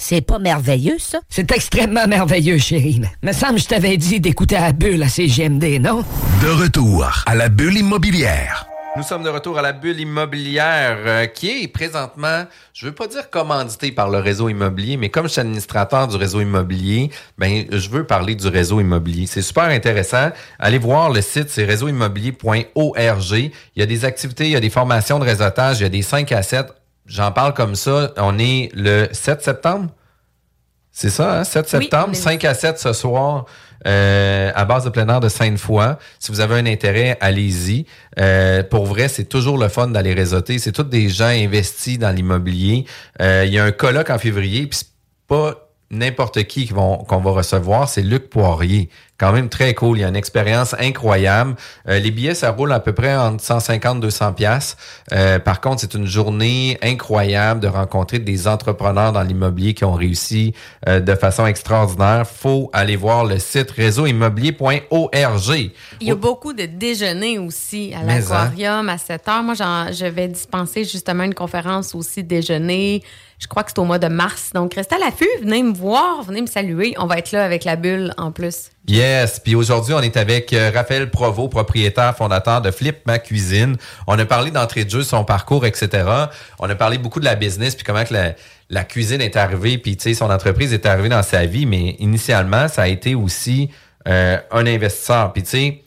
C'est pas merveilleux, ça? C'est extrêmement merveilleux, chérie. Me semble que je t'avais dit d'écouter à la bulle à CGMD, non? De retour à la bulle immobilière. Nous sommes de retour à la bulle immobilière euh, qui est présentement, je veux pas dire commandité par le réseau immobilier, mais comme je suis administrateur du réseau immobilier, ben je veux parler du réseau immobilier. C'est super intéressant. Allez voir le site, c'est réseauimmobilier.org. Il y a des activités, il y a des formations de réseautage, il y a des 5 à 7. J'en parle comme ça. On est le 7 septembre? C'est ça, hein? 7 Oui, septembre, on est- 5 à 7 ce soir, euh, à base de plein air de Sainte-Foy. Si vous avez un intérêt, allez-y. Euh, pour vrai, c'est toujours le fun d'aller réseauter. C'est tous des gens investis dans l'immobilier. Euh, Il y a un colloque en février, puis c'est pas n'importe qui qu'on va recevoir, c'est Luc Poirier. Quand même très cool. Il y a une expérience incroyable. Euh, les billets, ça roule à peu près entre 150 200 pièces. Par contre, c'est une journée incroyable de rencontrer des entrepreneurs dans l'immobilier qui ont réussi euh, de façon extraordinaire. Faut aller voir le site réseauimmobilier.org. Il y a beaucoup de déjeuners aussi à hein. l'aquarium à 7 heures. Moi, j'en- je vais dispenser justement une conférence aussi déjeuner. Je crois que c'est au mois de mars. Donc, restez à l'affût. Venez me voir, venez me saluer. On va être là avec la bulle en plus. Yes, puis aujourd'hui, on est avec euh, Raphaël Provo, propriétaire, fondateur de Flip Ma Cuisine. On a parlé d'entrée de jeu, son parcours, etc. On a parlé beaucoup de la business, puis comment que la, cuisine est arrivée, puis son entreprise est arrivée dans sa vie, mais initialement, ça a été aussi euh, un investisseur. Puis tu sais,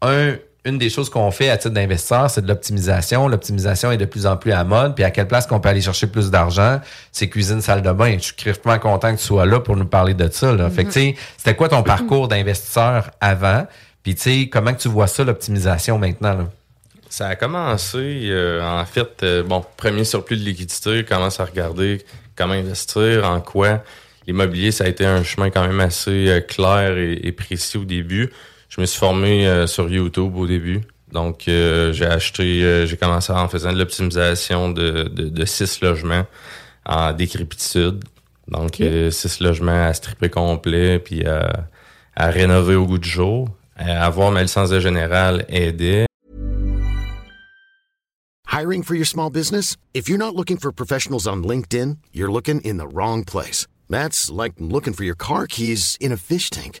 un, une des choses qu'on fait à titre d'investisseur, c'est de l'optimisation. L'optimisation est de plus en plus à mode. Puis à quelle place qu'on peut aller chercher plus d'argent? C'est cuisine, salle de bain. Je suis crèvement content que tu sois là pour nous parler de ça. Là. Fait que, tu sais, c'était quoi ton parcours d'investisseur avant? Puis, tu sais, comment que tu vois ça, l'optimisation maintenant? Là? Ça a commencé, euh, en fait, euh, bon, premier surplus de liquidité, commence à regarder comment investir, en quoi. L'immobilier, ça a été un chemin quand même assez euh, clair et, et précis au début. Je me suis formé euh, sur YouTube au début. Donc, euh, j'ai acheté, euh, j'ai commencé en faisant de l'optimisation de, de, de six logements en décrépitude. Donc, euh, six logements à stripper complet, puis à, à rénover au goût du jour. À avoir ma licence de général aidait. Hiring for your small business? If you're not looking for professionals on LinkedIn, you're looking in the wrong place. That's like looking for your car keys in a fish tank.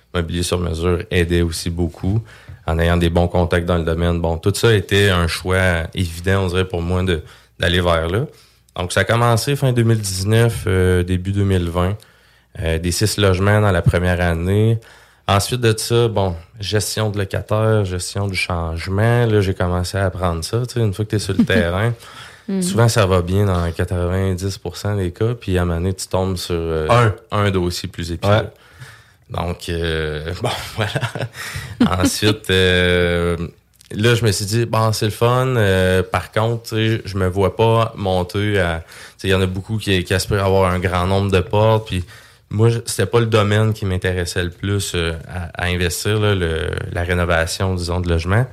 mobilier sur mesure aidait aussi beaucoup en ayant des bons contacts dans le domaine. Bon, tout ça était un choix évident, on dirait, pour moi de d'aller vers là. Donc, ça a commencé fin 2019, euh, début 2020. Euh, des six logements dans la première année. Ensuite de ça, bon, gestion de locataires, gestion du changement. Là, j'ai commencé à apprendre ça, tu sais, une fois que tu es sur le terrain. Mhm. Souvent, ça va bien dans 90% des cas, puis à un moment donné, tu tombes sur euh, Un. un dossier plus épineux. Ouais. Donc, euh, bon, voilà. Ensuite, euh, là, je me suis dit, bon, c'est le fun. euh, par contre, je me vois pas monter à... Il y en a beaucoup qui, qui aspirent à avoir un grand nombre de portes, puis moi, c'était pas le domaine qui m'intéressait le plus euh, à, investir, la rénovation, disons, de logement.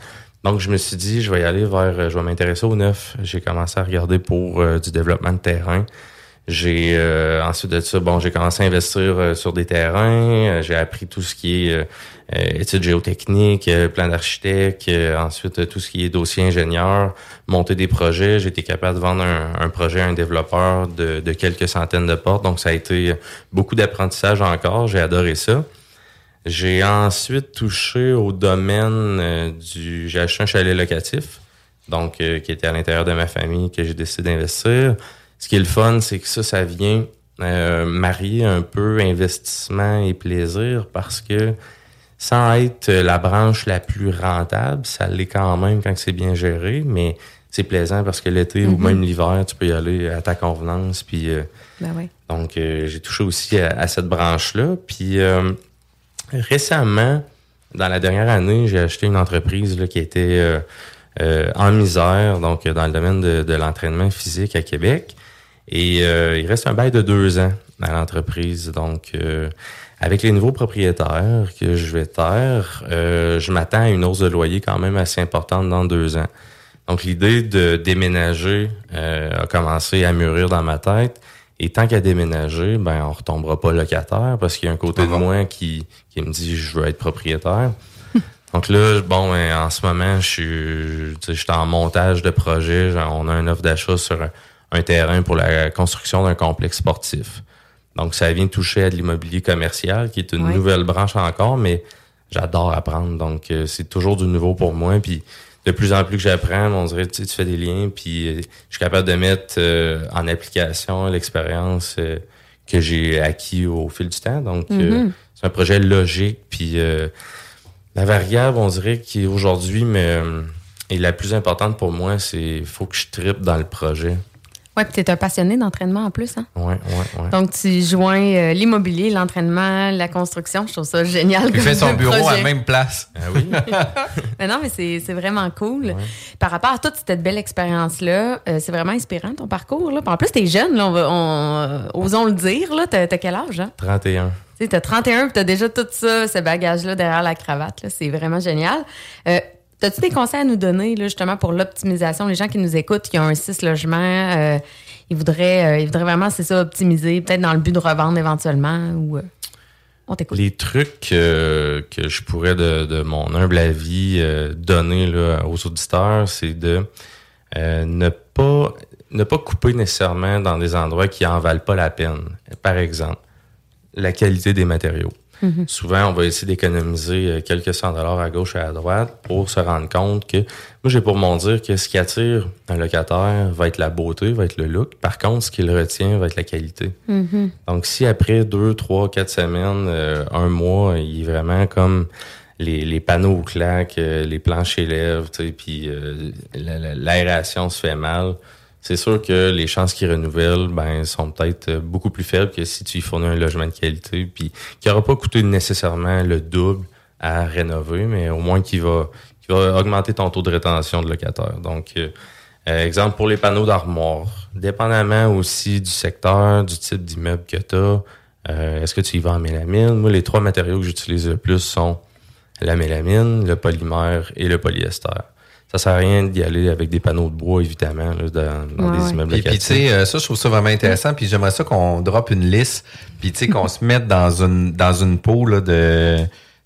Donc, je me suis dit, je vais y aller vers, je vais m'intéresser au neuf. J'ai commencé à regarder pour du développement de terrain. J'ai euh, ensuite de ça, bon, j'ai commencé à investir euh, sur des terrains. Euh, j'ai appris tout ce qui est euh, études géotechniques, plan d'architecte. ensuite, tout ce qui est dossier ingénieur, monter des projets. J'ai été capable de vendre un, un projet à un développeur de, de quelques centaines de portes. Donc, ça a été beaucoup d'apprentissage encore. J'ai adoré ça. J'ai ensuite touché au domaine du... J'ai acheté un chalet locatif, donc euh, qui était à l'intérieur de ma famille, que j'ai décidé d'investir. Ce qui est le fun, c'est que ça, ça vient euh, marier un peu investissement et plaisir parce que sans être la branche la plus rentable, ça l'est quand même quand c'est bien géré, mais c'est plaisant parce que l'été ou Mhm. même l'hiver, tu peux y aller à ta convenance. Puis euh, Ben oui. donc, euh, j'ai touché aussi à, à cette branche-là. Puis euh, récemment, dans la dernière année, j'ai acheté une entreprise là, qui était euh, euh, en misère, donc euh, dans le domaine de, de l'entraînement physique à Québec. Et euh, il reste un bail de deux ans à l'entreprise. Donc, euh, avec les nouveaux propriétaires que je vais taire, euh, je m'attends à une hausse de loyer quand même assez importante dans deux ans. Donc, l'idée de déménager euh, a commencé à mûrir dans ma tête. Et tant qu'à déménager, ben on retombera pas locataire parce qu'il y a un côté de moi qui, qui me dit je veux être propriétaire. Donc là, bon, ben, en ce moment, je suis, je suis en montage de projet. Genre, On a un offre d'achat sur un, terrain pour la construction d'un complexe sportif. Donc, ça vient toucher à de l'immobilier commercial, qui est une nouvelle branche encore, mais j'adore apprendre. Donc, euh, c'est toujours du nouveau pour moi. Puis, de plus en plus que j'apprends, on dirait, tu sais, tu fais des liens, puis euh, je suis capable de mettre euh, en application l'expérience euh, que j'ai acquis au fil du temps. Donc, euh, c'est un projet logique. Puis euh, la variable, on dirait qui aujourd'hui, mais est la plus importante pour moi, c'est faut que je tripe dans le projet. Ouais, puis t'es un passionné d'entraînement en plus, hein? Ouais, ouais, ouais. Donc, tu joins euh, l'immobilier, l'entraînement, la construction. Je trouve ça génial. Il fait son bureau à la même place. Ah oui? Mais non, mais c'est c'est vraiment cool. Par rapport à toute cette belle expérience-là, euh, c'est vraiment inspirant ton parcours. Là. Puis En plus, t'es jeune, là, on va, on, euh, osons le dire. là. T'as t'as quel âge? Hein? 31. Tu sais, t'as 31 puis t'as déjà tout ça, ce bagage-là derrière la cravate. C'est vraiment génial. Euh, T'as-tu des conseils à nous donner, là, justement, pour l'optimisation? Les gens qui nous écoutent, qui ont un 6 logements, euh, ils, voudraient, euh, ils voudraient vraiment, c'est ça, optimiser, peut-être dans le but de revendre éventuellement ou... euh, on t'écoute. Les trucs que je pourrais, de, de mon humble avis, donner là, aux auditeurs, c'est de ne pas ne pas couper nécessairement dans des endroits qui en valent pas la peine. Par exemple, la qualité des matériaux. Mhm. Souvent, on va essayer d'économiser euh, quelques cent dollars à gauche et à droite pour se rendre compte que, moi, j'ai pour mon dire que ce qui attire un locataire va être la beauté, va être le look. Par contre, ce qui le retient va être la qualité. Mhm. Donc, si après deux, trois, quatre semaines, euh, un mois, il est vraiment comme les, les panneaux claquent, euh, les tu sais, puis euh, la- la- l'aération se fait mal, c'est sûr que les chances qu'ils renouvellent ben, sont peut-être euh, beaucoup plus faibles que si tu y fournis un logement de qualité, puis qui n'aura pas coûté nécessairement le double à rénover, mais au moins qui va, qui va augmenter ton taux de rétention de locataire. Donc, euh, euh, exemple pour les panneaux d'armoire, dépendamment aussi du secteur, du type d'immeuble que tu as, est-ce que tu y vas en mélamine? Moi, les trois matériaux que j'utilise le plus sont la mélamine, le polymère et le polyester. Ça sert à rien d'y aller avec des panneaux de bois, évidemment, là, dans, dans Ouais, des ouais. immeubles Puis, puis, tu sais, euh, ça, je trouve ça vraiment intéressant. Puis j'aimerais ça qu'on drop une liste, puis tu sais, qu'on se mette dans une dans une peau là, de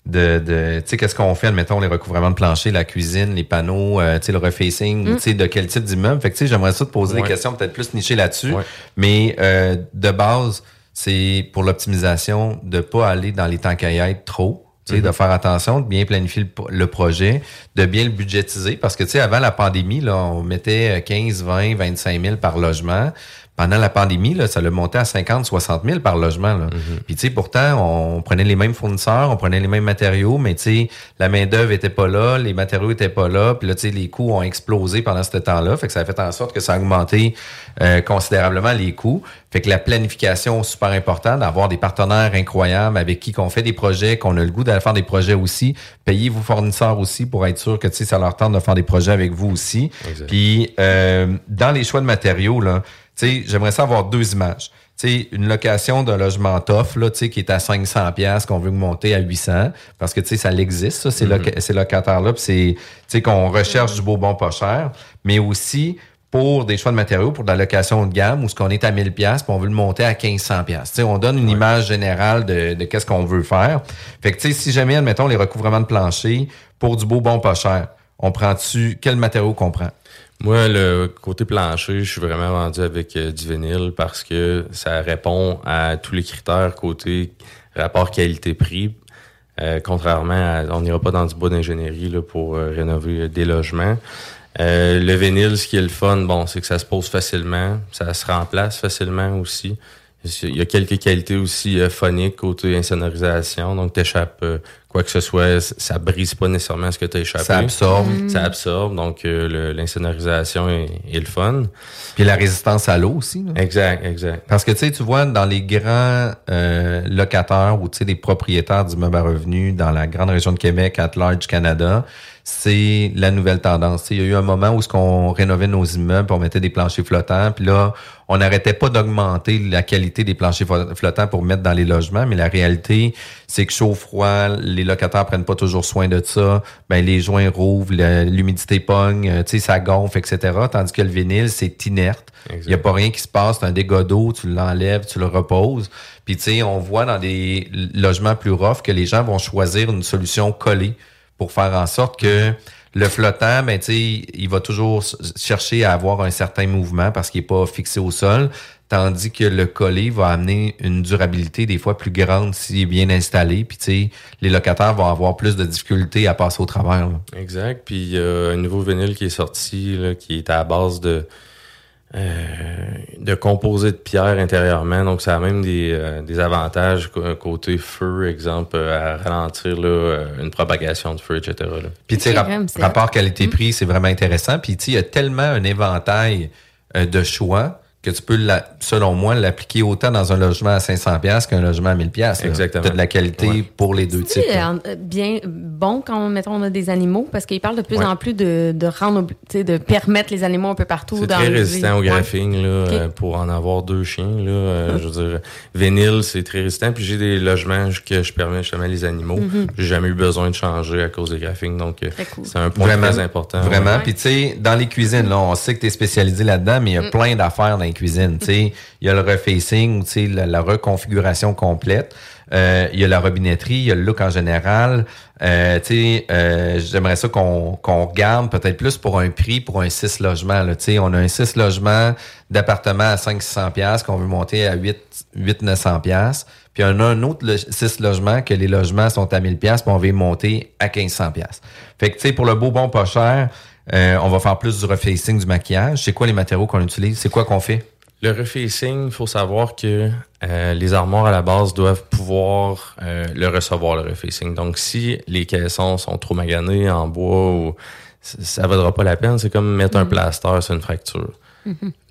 de, de tu sais, qu'est-ce qu'on fait, admettons, les recouvrements de plancher, la cuisine, les panneaux, euh, tu sais, le refacing, Mm. tu sais, de quel type d'immeuble. Fait que, tu sais, j'aimerais ça te poser des Ouais. questions peut-être plus nichées là-dessus. Mais euh, de base, c'est pour l'optimisation de pas aller dans les temps qu'à y être trop. Sais, Mhm. de faire attention, de bien planifier le, le projet, de bien le budgétiser. Parce que, tu sais, avant la pandémie, là, on mettait 15, 20, 25 000 par logement. Pendant la pandémie, là, ça l'a monté à 50, 60 000 par logement. Là. Puis, tu sais, pourtant, on prenait les mêmes fournisseurs, on prenait les mêmes matériaux, mais, tu sais, la main-d'œuvre était pas là, les matériaux étaient pas là. Puis là, tu sais, les coûts ont explosé pendant ce temps-là. Fait que ça a fait en sorte que ça a augmenté euh, considérablement les coûts. Fait que la planification, super important, d'avoir des partenaires incroyables avec qui qu'on fait des projets, qu'on a le goût d'aller faire des projets aussi. Payez vos fournisseurs aussi pour être sûr que tu sais, ça leur tente de faire des projets avec vous aussi. Exact. Puis euh, dans les choix de matériaux, là, j'aimerais ça avoir deux images. Tu sais, une location d'un logement tough, là, tu sais, qui est à 500 pièces qu'on veut monter à 800, parce que, tu sais, ça l'existe, ça, ces, loca- ces locataires-là, puis c'est, tu sais, qu'on recherche du beau bon pas cher, mais aussi pour des choix de matériaux, pour de la location de gamme, où ce qu'on est à 1000 pièces, on veut le monter à 1500 pièces. Tu sais, on donne une image générale de, de qu'est-ce qu'on veut faire. Fait que, tu sais, si jamais, admettons, les recouvrements de plancher pour du beau bon pas cher, on prend-tu, quel matériau qu'on prend? Moi, le côté plancher, je suis vraiment vendu avec euh, du vinyle parce que ça répond à tous les critères côté rapport qualité-prix. Euh, contrairement à, on n'ira pas dans du bois d'ingénierie là, pour euh, rénover des logements. Euh, le vinyle, ce qui est le fun, bon, c'est que ça se pose facilement, ça se remplace facilement aussi. Il y a quelques qualités aussi euh, phoniques côté insonorisation, donc t'échappes euh, quoi que ce soit, ça brise pas nécessairement ce que tu as échappé. Ça absorbe. Mm. Ça absorbe, donc euh, l'insonorisation est, est le fun. Puis la résistance à l'eau aussi. là. Exact, exact. Parce que tu sais, tu vois, dans les grands euh, locataires ou tu sais, des propriétaires d'immeubles à revenus dans la grande région de Québec, at large Canada, c'est la nouvelle tendance. Tu sais, Il y a eu un moment où ce qu'on rénovait nos immeubles, on mettait des planchers flottants, puis là, on n'arrêtait pas d'augmenter la qualité des planchers flottants pour mettre dans les logements, mais la réalité, c'est que chaud, froid, les locataires prennent pas toujours soin de ça, ben les joints rouvrent, l'humidité pogne, euh, tu sais, ça gonfle, etc. Tandis que le vinyle, c'est inerte. Il y a pas rien qui se passe, c'est un dégât d'eau, tu l'enlèves, tu le reposes. Puis tu sais, on voit dans des logements plus rough que les gens vont choisir une solution collée pour faire en sorte que le flottant, ben, il va toujours chercher à avoir un certain mouvement parce qu'il est pas fixé au sol, tandis que le collé va amener une durabilité des fois plus grande s'il est bien installé. Puis, les locataires vont avoir plus de difficultés à passer au travers. Exact. Puis il y a un nouveau vinyle qui est sorti, qui est à la base de de composer de pierre intérieurement. Donc, ça a même des, euh, des avantages côté feu, exemple, euh, à ralentir là, euh, une propagation de feu, etc. là. Puis, tu sais, rapport qualité-prix, c'est vraiment intéressant. Puis, tu sais, il y a tellement un éventail euh, de choix que tu peux, la- selon moi, l'appliquer autant dans un logement à 500$ pièces qu'un logement à 1000$. pièces. Exactement. Tu de la qualité pour les deux types. là. euh, bien bon quand mettons on a des animaux parce qu'ils parlent de plus Ouais. en plus de, de rendre obli- tu sais, de permettre les animaux un peu partout C'est dans très le résistant au Ouais. graphing là, euh, pour en avoir deux chiens. Là, euh, je veux dire, Vénile, c'est très résistant. Puis j'ai des logements que je permets justement les animaux. Mhm. J'ai jamais eu besoin de changer à cause des graphing. Donc, cool. c'est un point Vraiment. très important. Vraiment. ouais. Puis, tu sais, dans les cuisines, là, on sait que tu es spécialisé là-dedans, mais il y a Mm. plein d'affaires dans les sais, il y a le refacing, la, la reconfiguration complète. Euh, il y a la robinetterie, il y a le look en général. Euh, euh, j'aimerais ça qu'on qu'on regarde peut-être plus pour un prix, pour un 6 logements. Là. On a un 6 logements d'appartement à 500 pièces qu'on veut monter à 8 8 900 pièces. Puis on a un autre 6 logements que les logements sont à 1000 pièces, puis on veut monter à 1500 pièces. Fait que tu sais pour le beau bon pas cher, euh, on va faire plus du refacing, du maquillage. C'est quoi les matériaux qu'on utilise? C'est quoi qu'on fait? Le refacing, il faut savoir que euh, les armoires à la base doivent pouvoir euh, le recevoir, le refacing. Donc, si les caissons sont trop maganés en bois, ou, ça ne vaudra pas la peine. C'est comme mettre un plaster sur une fracture.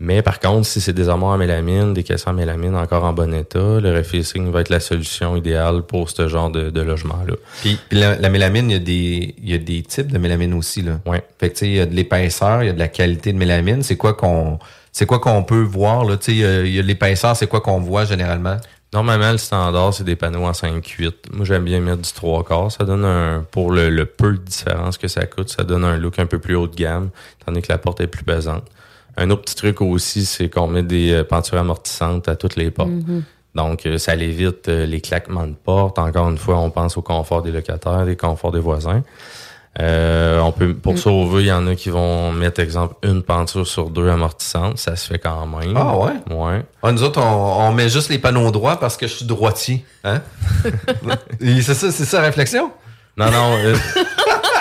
Mais par contre, si c'est des armoires en mélamine, des caissons en mélamine encore en bon état, le refacing va être la solution idéale pour ce genre de, de logement-là. Puis, puis la, la mélamine, il y, a des, il y a des types de mélamine aussi. Là. Ouais. Fait que tu sais, il y a de l'épaisseur, il y a de la qualité de mélamine. C'est quoi qu'on c'est quoi qu'on peut voir? Là? Tu sais, il y a- a de l'épaisseur, c'est quoi qu'on voit généralement? Normalement, le standard, c'est des panneaux en 5-8. Moi, j'aime bien mettre du 3 quarts. Ça donne un, pour le, le peu de différence que ça coûte, ça donne un look un peu plus haut de gamme, tandis que la porte est plus pesante. Un autre petit truc aussi, c'est qu'on met des euh, pentures amortissantes à toutes les portes. Mhm. Donc, euh, ça évite euh, les claquements de porte. Encore une fois, on pense au confort des locataires, des conforts des voisins. Euh, on peut, pour Mm. sauver, il y en a qui vont mettre, exemple, une peinture sur deux amortissantes. Ça se fait quand même. Ah ouais? Ouais. Ah, nous autres, on, on met juste les panneaux droits parce que je suis droitier. Hein? C'est ça, c'est ça la réflexion? Non, non. euh,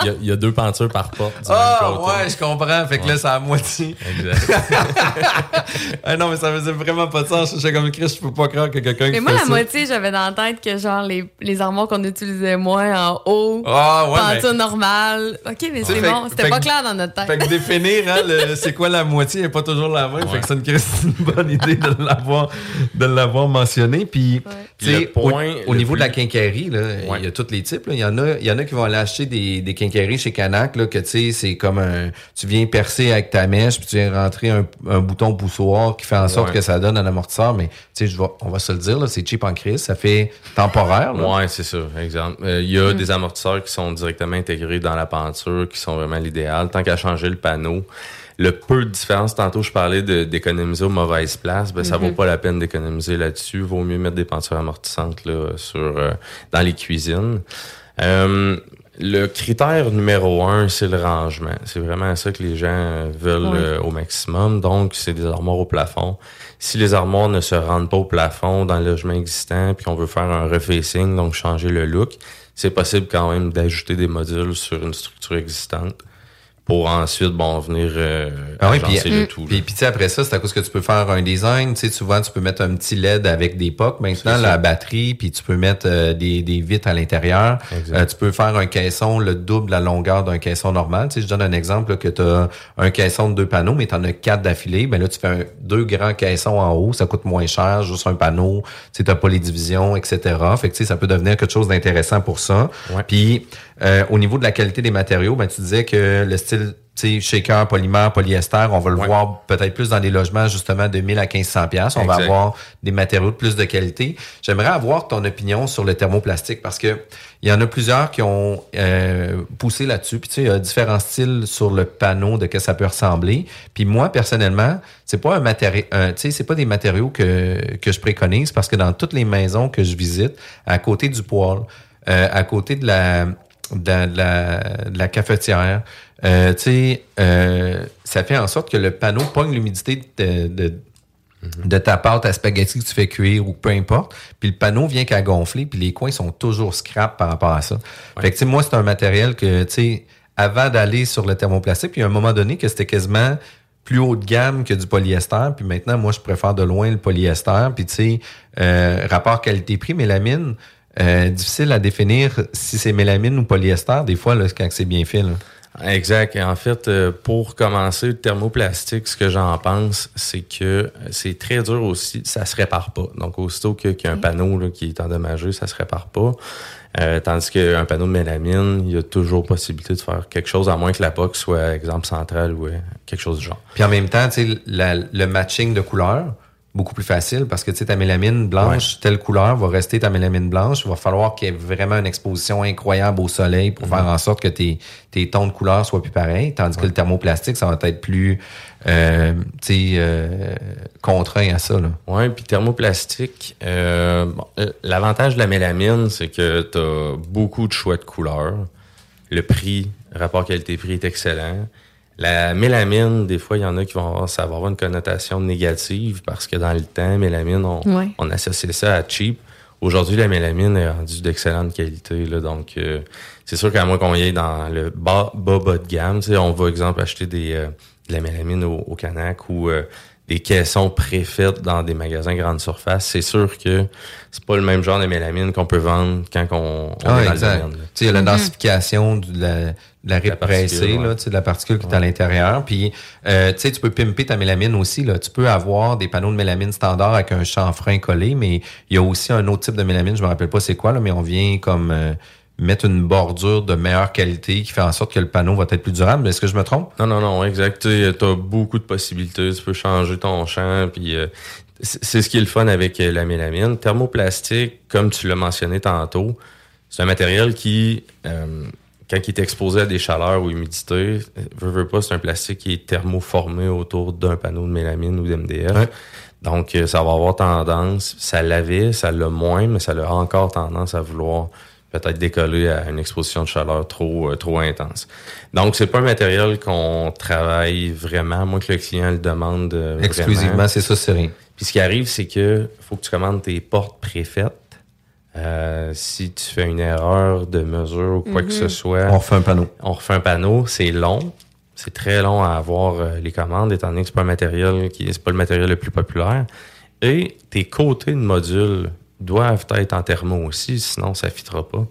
Il y, a, il y a deux peintures par porte. Ah, ouais, je comprends. Fait que là, c'est à moitié. Exact. ah non, mais ça faisait vraiment pas de sens. Je suis comme Chris, je peux pas croire que quelqu'un qui Mais moi, fait la ça. moitié, j'avais dans la tête que genre les, les armoires qu'on utilisait moins en haut, Ah, ouais, peinture mais- normale. Ok, mais c'est bon, c'était pas clair dans notre tête. Fait que définir, hein, c'est quoi la moitié, n'est pas toujours la même. Fait que c'est une, Chris, c'est une bonne idée de l'avoir, de l'avoir mentionné. Puis, tu sais, au, niveau de la quincaillerie, là, Ouais. il y a tous les types. Il y en a, il y en a qui vont aller acheter des, des quincailleries chez Canac, là, que tu sais, c'est comme un, tu viens percer avec ta mèche, puis tu viens rentrer un, un bouton poussoir qui fait en sorte Ouais. que ça donne un amortisseur. Mais, tu sais, on va se le dire, c'est cheap en crise. Ça fait temporaire, là. Ouais, c'est ça, exemple. Euh, Il y a des amortisseurs qui sont directement intégrés dans la peinture, qui sont vraiment l'idéal. Tant qu'à changer le panneau, le peu de différence, tantôt je parlais d'économiser aux mauvaises places, ben, ça Mhm. vaut pas la peine d'économiser là-dessus. Vaut mieux mettre des peintures amortissantes là, sur, euh, dans les cuisines. Euh, le critère numéro un, c'est le rangement. C'est vraiment ça que les gens euh, veulent euh, au maximum. Donc, c'est des armoires au plafond. Si les armoires ne se rendent pas au plafond dans le logement existant, puis qu'on veut faire un refacing, donc changer le look, c'est possible quand même d'ajouter des modules sur une structure existante pour ensuite, bon, venir euh, Ah oui, puis, agencer le tout. là. puis, puis tu sais, après ça, c'est à cause que tu peux faire un design. Tu sais, souvent, tu peux mettre un petit LED avec des POC. Maintenant, la batterie, puis tu peux mettre euh, des, des vitres à l'intérieur. Euh, tu peux faire un caisson le double de la longueur d'un caisson normal. Tu sais, je donne un exemple là, que tu as un caisson de deux panneaux, mais tu en as quatre d'affilée. Ben là, tu fais un- deux grands caissons en haut. Ça coûte moins cher, juste un panneau. Tu sais, pas les divisions, etc. Fait que tu sais, ça peut devenir quelque chose d'intéressant pour ça. Ouais. Puis, euh, au niveau de la qualité des matériaux, ben, tu disais que le style tu sais, shaker, polymère, polyester, on va le Ouais. voir peut-être plus dans des logements justement de 1000 à 1500 pièces. On va avoir des matériaux de plus de qualité. J'aimerais avoir ton opinion sur le thermoplastique parce que il y en a plusieurs qui ont euh, poussé là-dessus. Puis tu sais, il y a différents styles sur le panneau de que ça peut ressembler. Puis moi personnellement, c'est pas un matériau, tu sais, c'est pas des matériaux que que je préconise parce que dans toutes les maisons que je visite, à côté du poêle, euh, à côté de la de la, de la, cafetière. Euh, tu sais, euh, ça fait en sorte que le panneau pogne l'humidité de, de, de ta pâte à spaghetti que tu fais cuire ou peu importe. Puis le panneau vient qu'à gonfler, puis les coins sont toujours scrap par rapport à ça. Fait que moi, c'est un matériel que, tu sais, avant d'aller sur le thermoplastique, puis à un moment donné que c'était quasiment plus haut de gamme que du polyester. Puis maintenant, moi, je préfère de loin le polyester. Puis tu sais, euh, rapport qualité-prix, mélamine, euh, difficile à définir si c'est mélamine ou polyester, des fois, là, quand c'est bien fait. Là. Exact. Et en fait, euh, pour commencer, le thermoplastique, ce que j'en pense, c'est que c'est très dur aussi. Ça se répare pas. Donc, aussitôt qu'il y a un panneau là, qui est endommagé, ça se répare pas. Euh, tandis qu'un panneau de mélamine, il y a toujours possibilité de faire quelque chose, à moins que la POC soit exemple central ou euh, quelque chose du genre. Puis en même temps, tu sais, la- le matching de couleurs, beaucoup plus facile parce que tu sais, ta mélamine blanche, telle couleur va rester ta mélamine blanche. Il va falloir qu'il y ait vraiment une exposition incroyable au soleil pour faire en sorte que tes, tes tons de couleurs soient plus pareils. Tandis que le thermoplastique, ça va être plus euh, tu sais, euh, contraint à ça. Là. Ouais, puis thermoplastique, euh, bon, euh, l'avantage de la mélamine, c'est que tu as beaucoup de choix de couleurs. Le prix, rapport qualité-prix est excellent. La mélamine, des fois, il y en a qui vont avoir, ça va avoir une connotation négative parce que dans le temps, mélamine, on, Ouais. on associait ça à cheap. Aujourd'hui, la mélamine est rendue d'excellente qualité. Là, donc, euh, c'est sûr qu'à moins qu'on y ait dans le bas, bas, bas de gamme, tu sais, on va, exemple, acheter des, euh, de la mélamine au, au Canac ou euh, des caissons préfaites dans des magasins grande surface. C'est sûr que c'est pas le même genre de mélamine qu'on peut vendre quand on, on Ah, est dans exact. le domaine. il y a la densification de la, la La ripe pressée, ouais. là, tu sais, de la particule qui est à l'intérieur. Puis, euh, tu sais, tu peux pimper ta mélamine aussi. Là. Tu peux avoir des panneaux de mélamine standard avec un chanfrein collé, mais il y a aussi un autre type de mélamine, je me rappelle pas c'est quoi, là, mais on vient comme euh, mettre une bordure de meilleure qualité qui fait en sorte que le panneau va être plus durable. Est-ce que je me trompe? Non, non, non, exact. Tu as beaucoup de possibilités. Tu peux changer ton champ. Puis euh, c'est c'est ce qui est le fun avec euh, la mélamine. Thermoplastique, comme tu l'as mentionné tantôt, c'est un matériel qui, euh, quand il est exposé à des chaleurs ou humidité, veut, veut pas, c'est un plastique qui est thermoformé autour d'un panneau de mélamine ou d'MDF. Donc, euh, ça va avoir tendance, ça l'avait, ça l'a moins, mais ça a encore tendance à vouloir peut-être décoller à une exposition de chaleur trop euh, trop intense. Donc, c'est pas un matériel qu'on travaille vraiment, à moins que le client le demande euh. Exclusivement, c'est ça, c'est rien. Puis ce qui arrive, c'est que faut que tu commandes tes portes préfaites. Euh, si tu fais une erreur de mesure ou quoi Mhm. que ce soit, On refait un panneau. On refait un panneau, c'est long. C'est très long à avoir euh, les commandes, étant donné que c'est pas un matériel qui c'est pas le matériel le plus populaire. Et tes côtés de module doivent être en thermo aussi, sinon ça ne fitera pas.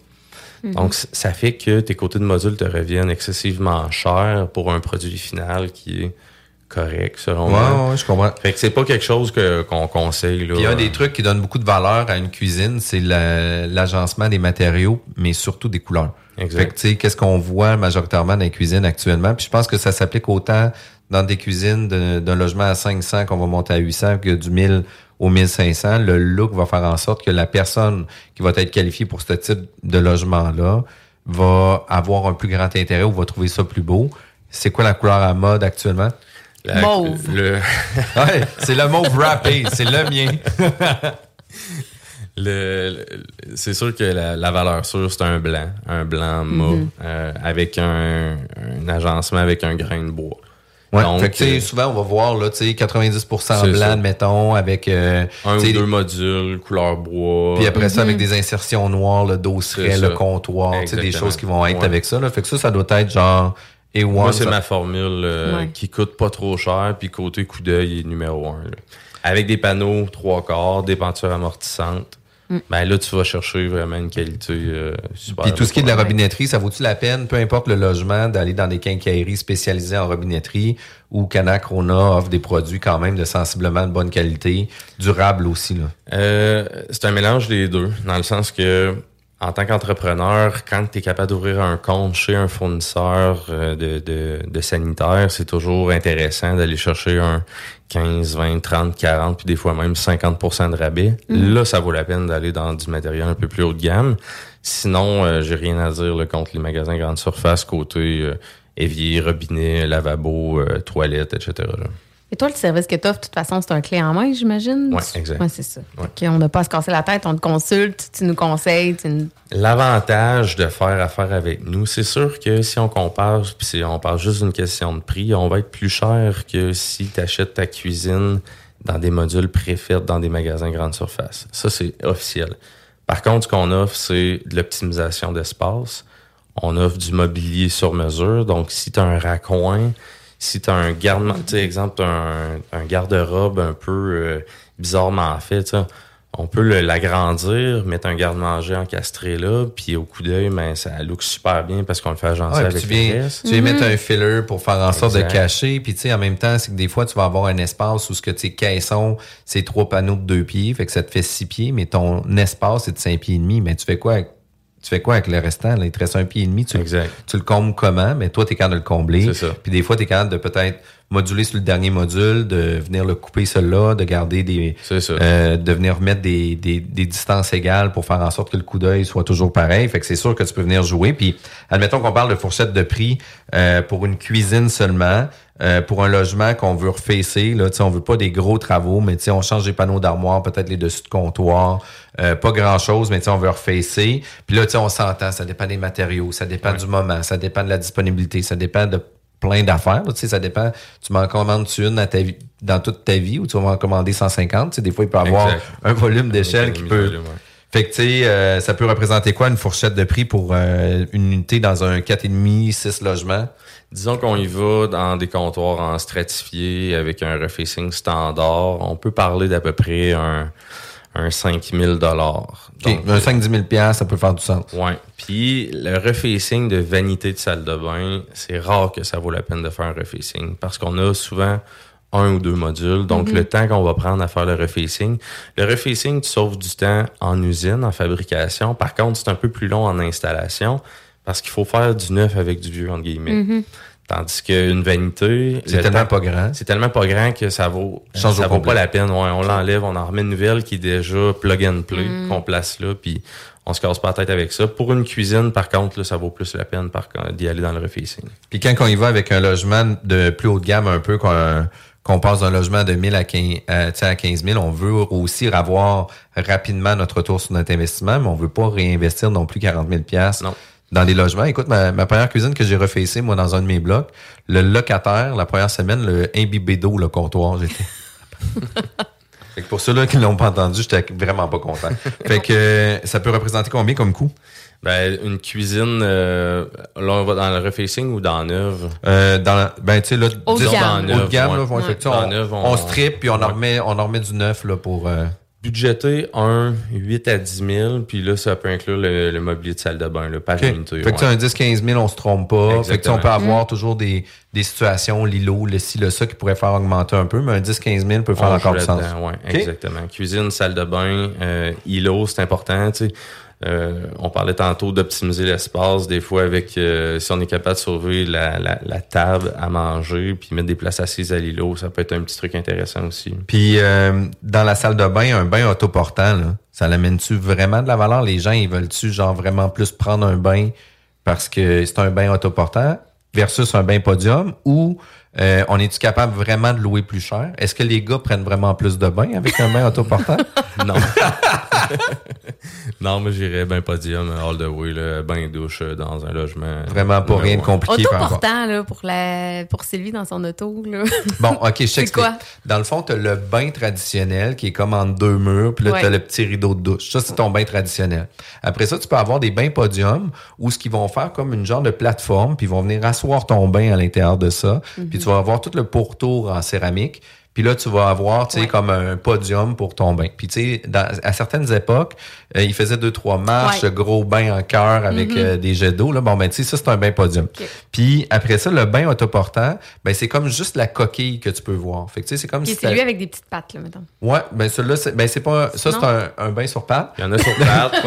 Mhm. Donc, ça fait que tes côtés de module te reviennent excessivement chers pour un produit final qui est correct, selon Ouais, moi. ouais, je comprends. Fait que c'est pas quelque chose que- qu'on conseille. Là. Puis un des trucs qui donne beaucoup de valeur à une cuisine, c'est la- l'agencement des matériaux, mais surtout des couleurs. Exact. Fait que, tu sais, qu'est-ce qu'on voit majoritairement dans les cuisines actuellement? Puis je pense que ça s'applique autant dans des cuisines de- d'un logement à 500 qu'on va monter à 800 que du 1000 au 1500. Le look va faire en sorte que la personne qui va être qualifiée pour ce type de logement-là va avoir un plus grand intérêt ou va trouver ça plus beau. C'est quoi la couleur à mode actuellement? La- Mauve. le- ouais, c'est le mauve râpé, c'est le mien. Le, le- c'est sûr que la, la valeur sûre, c'est un blanc, un blanc mat, Mhm. euh, avec un, un agencement avec un grain de bois. Ouais, Donc, fait que, euh, souvent, on va voir, là, tu sais, 90% C'est blanc, ça. mettons, avec... euh, un ou deux modules, couleur bois. Puis après ça, avec des insertions noires, le dosseret, le comptoir, tu sais, des choses qui vont être Ouais. avec ça. Là. Fait que ça, ça doit être genre A1. Moi, c'est ça- ma formule euh, Ouais. qui coûte pas trop cher, puis côté coup d'œil est numéro un. là. Avec des panneaux trois quarts, des pentures amortissantes. Mm. Ben là, tu vas chercher vraiment une qualité euh, super. Puis tout ce qui est de la robinetterie, ça vaut-tu la peine, peu importe le logement, d'aller dans des quincailleries spécialisées en robinetterie où Canac Rona offre des produits quand même de sensiblement de bonne qualité, durables aussi. Là. Euh, c'est un mélange des deux, dans le sens que en tant qu'entrepreneur, quand tu es capable d'ouvrir un compte chez un fournisseur euh, de, de, de sanitaire, c'est toujours intéressant d'aller chercher un 15, 20, 30, 40, puis des fois même 50% de rabais. Mhm. Là, ça vaut la peine d'aller dans du matériel un peu plus haut de gamme. Sinon, euh, j'ai rien à dire là, contre les magasins grande surface, côté euh, évier, robinet, lavabo, euh, toilette, etc. là. Et toi, le service que tu offres, de toute façon, c'est un clé en main, j'imagine? Ouais, exact. Ouais, c'est ça. Ouais. Qu'on n'a pas à se casser la tête, on te consulte, tu nous conseilles. Tu nous- L'avantage de faire affaire avec nous, c'est sûr que si on compare, puis si on parle juste d'une question de prix, on va être plus cher que si tu achètes ta cuisine dans des modules préfaits dans des magasins grande surface. Ça, c'est officiel. Par contre, ce qu'on offre, c'est de l'optimisation d'espace. On offre du mobilier sur mesure. Donc, si tu as un raccoin, si tu as un garde, tu sais, exemple, un, un garde-robe un peu euh, bizarrement fait, on peut l'agrandir, mettre un garde-manger encastré là, puis au coup d'œil, ben, ça look super bien parce qu'on le fait agencer Ouais, avec tu viens, tu viens mettre un filler pour faire en sorte de cacher. Puis tu sais, en même temps, c'est que des fois, tu vas avoir un espace où ce que tes caissons, c'est trois panneaux de deux pieds, fait que ça te fait six pieds, mais ton espace est de cinq pieds et demi. Mais tu fais quoi avec, tu fais quoi avec le restant? Là? Il te reste un pied et demi. Tu, tu le combles comment? Mais toi, tu es capable de le combler. C'est ça. Puis des fois, tu es capable de peut-être moduler sur le dernier module, de venir le couper celui-là, de garder des. euh, de venir remettre des, des, des distances égales pour faire en sorte que le coup d'œil soit toujours pareil. Fait que c'est sûr que tu peux venir jouer. Puis admettons qu'on parle de fourchette de prix euh, pour une cuisine seulement. euh, pour un logement qu'on veut refacer, là, on veut pas des gros travaux, mais on change les panneaux d'armoire, peut-être les dessus de comptoir, euh, pas grand-chose, mais on veut refacer. Puis là, on s'entend, ça dépend des matériaux, ça dépend du moment, ça dépend de la disponibilité, ça dépend de plein d'affaires. Tu sais, ça dépend. Tu m'en commandes-tu une à ta vie, dans toute ta vie ou tu vas m'en commander 150? Tu sais, des fois, il peut y avoir Exact. un volume d'échelle qui peut. volume, ouais. Fait que, tu sais, euh, ça peut représenter quoi une fourchette de prix pour euh, une unité dans un 4,5, 6 logements? Disons qu'on y va dans des comptoirs en stratifié avec un refacing standard. On peut parler d'à peu près un, un 5000 dollars. OK, un 5-10 000 piastres, ça peut faire du sens. Ouais. Puis le refacing de vanité de salle de bain, c'est rare que ça vaut la peine de faire un refacing parce qu'on a souvent un ou deux modules. Donc Mhm. le temps qu'on va prendre à faire le refacing, le refacing tu sauves du temps en usine, en fabrication. Par contre, c'est un peu plus long en installation parce qu'il faut faire du neuf avec du vieux entre guillemets. Mhm. Tandis qu'une vanité, C'est le tellement temps- pas grand. C'est tellement pas grand que ça vaut, ça au vaut complet. pas la peine. Ouais, on l'enlève, on en remet une nouvelle qui est déjà plug and play, Mm. qu'on place là, puis on se casse pas la tête avec ça. Pour une cuisine, par contre, là, ça vaut plus la peine d'y aller dans le refacing. Puis quand on y va avec un logement de plus haut de gamme, un peu qu'on passe d'un logement de 1000 à 15, euh, tu sais, à 15 000, on veut aussi avoir rapidement notre retour sur notre investissement, mais on veut pas réinvestir non plus 40 000 piastres dans des logements. Écoute, ma, ma première cuisine que j'ai refacée, moi, dans un de mes blocs, le locataire, la première semaine, le imbibé d'eau, le comptoir, j'étais... Fait que pour ceux-là qui l'ont pas entendu, j'étais vraiment pas content. fait que euh, ça peut représenter combien comme coût? Ben, une cuisine, euh, là, on va dans le refacing ou dans neuve? Euh, dans la- ben tu sais là Haut de gamme. haut de gamme Ouais. là, ouais, fait on, on, on- strip puis on en remet on en remet du neuf là pour euh, Budgété, 1, 8 à 10 000, puis là, ça peut inclure le, le mobilier de salle de bain, là, par OK. unité. Fait que ouais. un 10-15 000, on se trompe pas. Fait que on peut Exactement. avoir toujours des, des situations, l'îlot, le ci, le ça, qui pourraient faire augmenter un peu, mais un 10-15 000 peut faire On encore du sens. ouais, exactement. Cuisine, salle de bain, euh, îlot, c'est important. Tu sais. Euh, on parlait tantôt d'optimiser l'espace. Des fois, avec euh, si on est capable de sauver la, la, la table à manger, puis mettre des places assises à l'îlot, ça peut être un petit truc intéressant aussi. Puis euh, dans la salle de bain, un bain autoportant, là, ça l'amène-tu vraiment de la valeur? Les gens, ils veulent-tu genre vraiment plus prendre un bain parce que c'est un bain autoportant versus un bain podium ou euh, on est-tu capable vraiment de louer plus cher? Est-ce que les gars prennent vraiment plus de bains avec un bain autoportant? non. non, mais j'irais ben podium, all the way, là, bain douche euh, dans un logement. Vraiment pas rien de compliqué par rapport. Autoportant, là, pour, la, pour Sylvie dans son auto, là. Bon, OK, je C'est t'explique. quoi? Dans le fond, tu as le bain traditionnel qui est comme en deux murs, puis là, Ouais. tu as le petit rideau de douche. Ça, c'est ton bain traditionnel. Après ça, tu peux avoir des bains podium où ce qu'ils vont faire comme une genre de plateforme, puis ils vont venir asseoir ton bain à l'intérieur de ça, puis tu vas avoir tout le pourtour en céramique. Puis là, tu vas avoir, tu sais, comme un podium pour ton bain. Puis, tu sais, à certaines époques, euh, ils faisaient deux, trois marches, Ouais. gros bain en cœur avec Mhm. euh, des jets d'eau. Là, bon, ben, tu sais, ça, c'est un bain podium. Puis, après ça, le bain autoportant, ben, c'est comme juste la coquille que tu peux voir. Fait que, tu sais, c'est comme si c'est lui avec des petites pattes, là, mettons. Ouais, ben, celui-là, c'est, ben, c'est pas, ça, c'est un, un bain sur pattes. Il y en a sur pattes.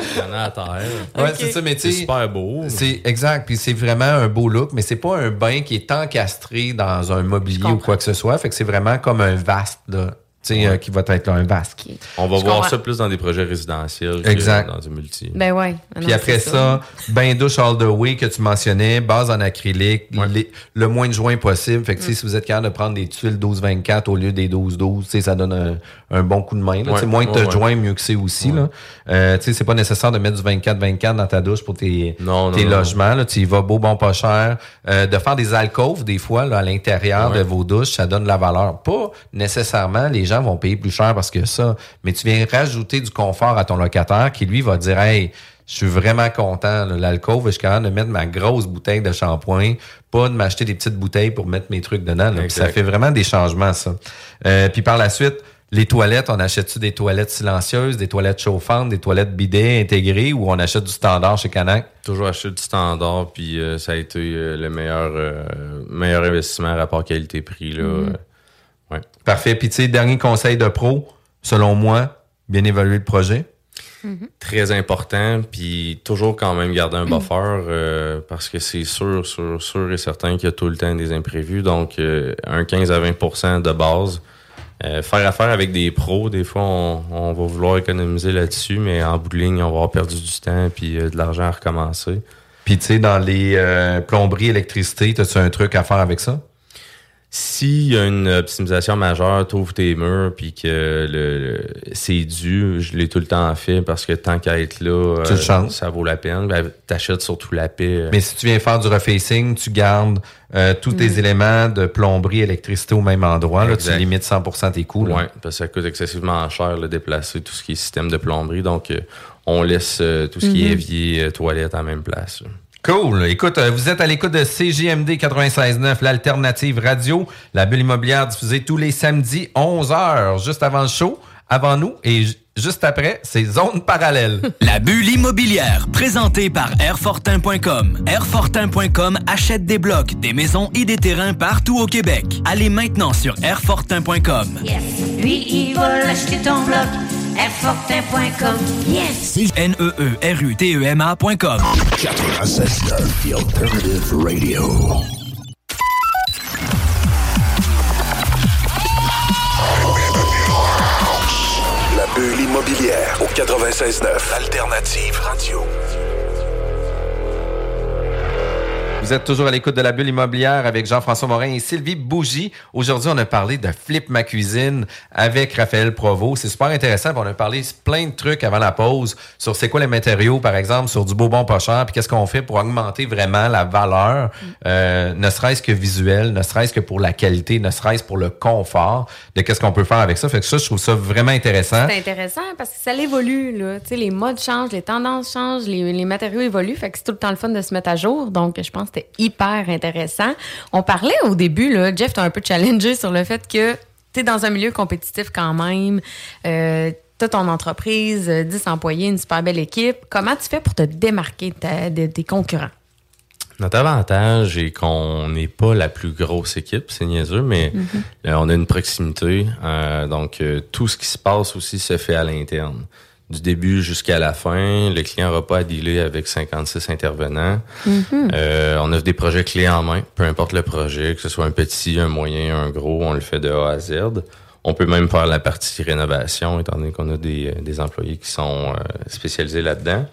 Il y en a à terre. Ouais, c'est ça, mais tu sais. C'est super beau. C'est exact, puis c'est vraiment un beau look, mais c'est pas un bain qui est encastré dans un mobilier ou quoi que ce soit. Fait que c'est vraiment comme un vaste, là. Euh, qui va être là, un vaste. On va Je voir comprends. ça plus dans des projets résidentiels que Exact. dans du multi. Ben ouais. Puis Non, après ça, bain douche all the way que tu mentionnais, base en acrylique, les- le moins de joints possible. Fait que sais, si vous êtes capable de prendre des tuiles 12-24 au lieu des 12-12, tu sais, ça donne un, un bon coup de main. là. Ouais, moins de ouais, ouais. joints, mieux que c'est aussi. Là. Euh, tu sais, c'est pas nécessaire de mettre du 24-24 dans ta douche pour tes, Non, non, tes non. logements. Là. Tu y vas beau, bon, pas cher. Euh, de faire des alcôves, des fois, là, à l'intérieur Ouais. de vos douches, ça donne de la valeur. Pas nécessairement, les gens gens vont payer plus cher parce que ça. Mais tu viens rajouter du confort à ton locataire qui, lui, va dire, hey, je suis vraiment content. L'alcool, je suis capable de mettre ma grosse bouteille de shampoing, pas de m'acheter des petites bouteilles pour mettre mes trucs dedans. là. Puis ça fait vraiment des changements, ça. Euh, puis par la suite, les toilettes, on achète-tu des toilettes silencieuses, des toilettes chauffantes, des toilettes bidets intégrées ou on achète du standard chez Canac? Toujours acheter du standard, puis euh, ça a été euh, le meilleur, meilleur investissement rapport qualité-prix. là. Mhm. Euh, ouais. Parfait. Puis tu sais, dernier conseil de pro, selon moi, bien évaluer le projet. Très important, puis toujours quand même garder un buffer euh, parce que c'est sûr, sûr, sûr et certain qu'il y a tout le temps des imprévus. Donc, euh, un 15 à 20 de base. Euh, faire affaire avec des pros, des fois, on, on va vouloir économiser là-dessus, mais en bout de ligne, on va avoir perdu du temps puis euh, de l'argent à recommencer. Puis tu sais, dans les euh, plomberies, électricité, as-tu un truc à faire avec ça? S'il y a une optimisation majeure, t'ouvres tes murs puis que le, le- c'est dû, je l'ai tout le temps fait parce que tant qu'à être là, euh, Tu ça vaut la peine. Ben, T'achètes surtout la paix. euh, Mais si tu viens faire du refacing, tu gardes euh, tous tes éléments de plomberie, électricité au même endroit. Là, tu limites 100% tes coûts. là. Oui, parce que ça coûte excessivement cher de déplacer tout ce qui est système de plomberie. Donc, euh, on laisse euh, tout ce qui est Mhm. évier, euh, toilette en même place. là. Cool. Écoute, euh, vous êtes à l'écoute de CJMD 96.9, l'alternative radio, la bulle immobilière diffusée tous les samedis 11h, juste avant le show, avant nous et ju- juste après, c'est Zone Parallèle. La bulle immobilière, présentée par Airfortin.com. Airfortin.com achète des blocs, des maisons et des terrains partout au Québec. Allez maintenant sur Airfortin.com. Lui, il va l'acheter ton bloc. Airfortin.com. Yes! N-E-E-R-U-T-E-M-A.com. 96.9, The Alternative Radio. La bulle immobilière au 96.9 Alternative Radio. Vous êtes toujours à l'écoute de la bulle immobilière avec Jean-François Morin et Sylvie Bougie. Aujourd'hui, on a parlé de Flip ma cuisine avec Raphaël Provost. C'est super intéressant. On a parlé plein de trucs avant la pause sur c'est quoi les matériaux, par exemple, sur du beau bon pas puis qu'est-ce qu'on fait pour augmenter vraiment la valeur, euh, ne serait-ce que visuelle, ne serait-ce que pour la qualité, ne serait-ce pour le confort de qu'est-ce qu'on peut faire avec ça. Fait que ça, je trouve ça vraiment intéressant. C'est intéressant parce que ça évolue, là. Tu sais, les modes changent, les tendances changent, les, matériaux évoluent. Fait que c'est tout le temps le fun de se mettre à jour. Donc, je pense c'était hyper intéressant. On parlait au début, là, Jeff t'a un peu challengé sur le fait que tu es dans un milieu compétitif quand même. Euh, T'as ton entreprise, euh, 10 employés, une super belle équipe. Comment tu fais pour te démarquer de ta- de- des concurrents? Notre avantage est qu'on n'est pas la plus grosse équipe, c'est niaiseux, mais Mhm. euh, on a une proximité. euh, donc, euh, tout ce qui se passe aussi se fait à l'interne. Du début jusqu'à la fin, le client n'aura pas à dealer avec 56 intervenants. Mhm. Euh, on offre des projets clés en main, peu importe le projet, que ce soit un petit, un moyen, un gros, on le fait de A à Z. On peut même faire la partie rénovation, étant donné qu'on a des, des employés qui sont euh, spécialisés là-dedans.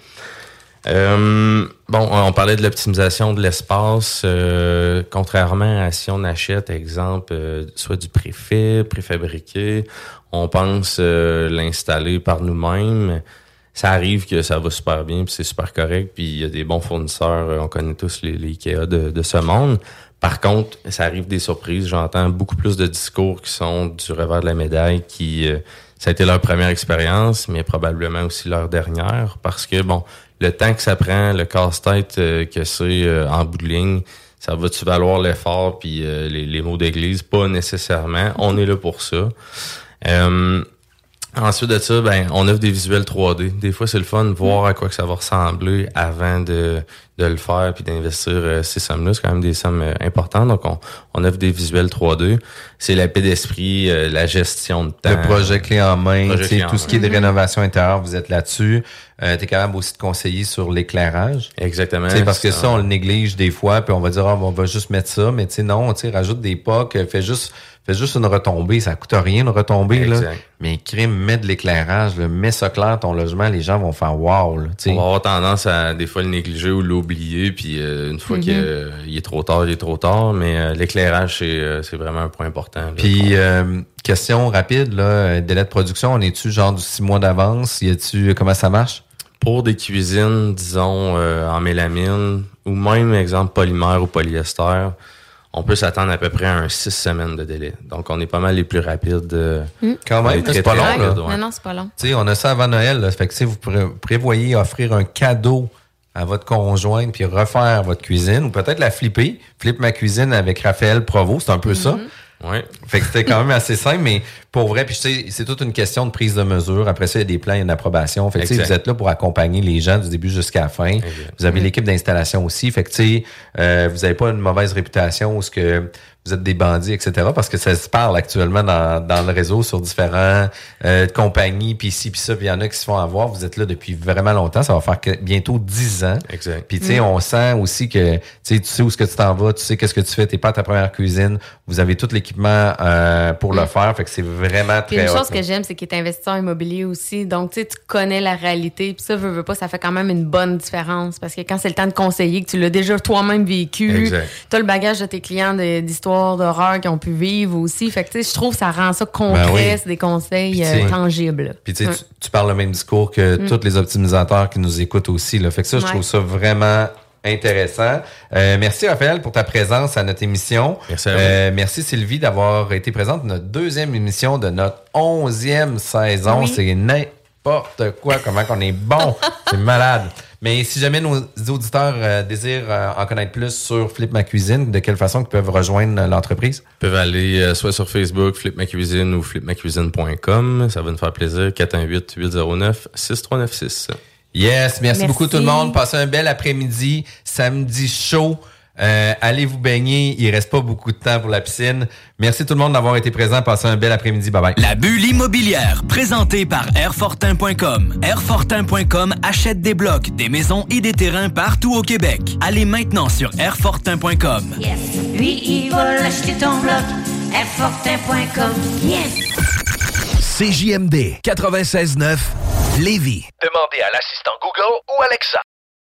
Euh, bon, on parlait de l'optimisation de l'espace. euh, contrairement à si on achète, exemple, euh, soit du préfet, préfabriqué, on pense l'installer par nous-mêmes. Ça arrive que ça va super bien, puis c'est super correct, puis il y a des bons fournisseurs. On connaît tous les, les IKEA de, de ce monde. Par contre, ça arrive des surprises. J'entends beaucoup plus de discours qui sont du revers de la médaille, qui ça a été leur première expérience, mais probablement aussi leur dernière, parce que bon, le temps que ça prend, le casse-tête euh, que c'est euh, en bout de ligne, ça va-tu valoir l'effort puis euh, les, les mots d'église? Pas nécessairement. On est là pour ça. Euh, Ensuite de ça, ben, on offre des visuels 3D. Des fois, c'est le fun de voir à quoi que ça va ressembler avant de, de le faire puis d'investir euh, ces sommes-là. C'est quand même des sommes euh, importantes. Donc, on, on offre des visuels 3D. C'est la paix d'esprit, euh, la gestion de temps. Le projet clé en main, Projet tu sais, clé en tout ce qui est de rénovation intérieure, vous êtes là-dessus. Euh, tu es capable aussi de conseiller sur l'éclairage. Exactement. Tu sais, parce que Ça- on le néglige des fois, puis on va dire, Ah, on va juste mettre ça, mais tu sais, non, tu sais, rajoute des pocs, fais juste, fais juste une retombée, ça coûte rien une retombée, là. Mais crime, mets de l'éclairage, là, mets ça clair, ton logement, les gens vont faire wow, là. On va avoir tendance à des fois le négliger ou l'oublier, puis euh, une fois Mhm. qu'il est trop tard, il est trop tard. Mais euh, l'éclairage, c'est euh, c'est vraiment un point important. là. Puis, euh, question rapide, là, euh, délai de production, on est-tu genre du six mois d'avance? Y a-tu, comment ça marche? Pour des cuisines, disons, euh, en mélamine, ou même, exemple, polymère ou polyester, on peut s'attendre à peu près à un six semaines de délai. Donc, on est pas mal les plus rapides. euh, Mm. Quand même, c'est pas long, là. Non, non, c'est pas long. Tu sais, on a ça avant Noël. Là. Fait que, tu sais, vous pré- prévoyez offrir un cadeau à votre conjointe puis refaire votre cuisine ou peut-être la flipper. Flip ma cuisine avec Raphaël Provo, c'est un peu ça. Ouais. Fait que c'était quand même assez simple, mais pour vrai, puis tu sais, c'est toute une question de prise de mesure. Après ça, il y a des plans, il y a une approbation. Fait que tu sais, Exact. vous êtes là pour accompagner les gens du début jusqu'à la fin. Vous avez l'équipe d'installation aussi. Fait que tu sais, euh, vous n'avez pas une mauvaise réputation ou ce que vous êtes des bandits, etc. Parce que ça se parle actuellement dans, dans le réseau sur différents euh, compagnies, puis ici, puis ça, puis il y en a qui se font avoir. Vous êtes là depuis vraiment longtemps. Ça va faire que- bientôt 10 ans. Exact. Puis tu sais, Mm. on sent aussi que tu sais, tu sais où est-ce que tu t'en vas, tu sais qu'est-ce que tu fais, t'es pas à ta première cuisine, vous avez tout l'équipement euh, pour le Mm. faire, fait que c'est vraiment Puis très une chose que j'aime, c'est qu'il est investisseur immobilier aussi. Donc, tu sais, tu connais la réalité. Puis ça, veux, veux pas, ça fait quand même une bonne différence. Parce que quand c'est le temps de conseiller, que tu l'as déjà toi-même vécu, Exact. tu as le bagage de tes clients de- d'histoires d'horreur qui ont pu vivre aussi. Fait que, tu sais, je trouve que ça rend ça concret, Ben oui. c'est des conseils euh, tangibles. Puis tu, sais, Ouais. tu, tu parles le même discours que Mm. tous les optimisateurs qui nous écoutent aussi. Là. Fait que ça, je Ouais. trouve ça vraiment intéressant. Euh, merci Raphaël pour ta présence à notre émission. Merci à vous. Euh, merci Sylvie d'avoir été présente à notre deuxième émission de notre onzième saison. Oui. C'est n'importe quoi, comment qu'on est bon. C'est malade. Mais si jamais nos auditeurs euh, désirent euh, en connaître plus sur Flip Ma Cuisine, de quelle façon ils peuvent rejoindre euh, l'entreprise? Ils peuvent aller soit sur Facebook, Flip Ma Cuisine ou flipmacuisine.com. Ça va nous faire plaisir. 418-809-6396. Yes, merci, Merci. beaucoup tout le monde. Passez un bel après-midi, samedi chaud. Euh, allez vous baigner, il reste pas beaucoup de temps pour la piscine. Merci tout le monde d'avoir été présent. Passez un bel après-midi. Bye bye. La bulle immobilière, présentée par Airfortin.com. Airfortin.com achète des blocs, des maisons et des terrains partout au Québec. Allez maintenant sur Airfortin.com. Yes. Lui, il va l'acheter ton bloc. Airfortin.com. Yes. CJMD 96.9 Lévis. Demandez à l'assistant Google ou Alexa.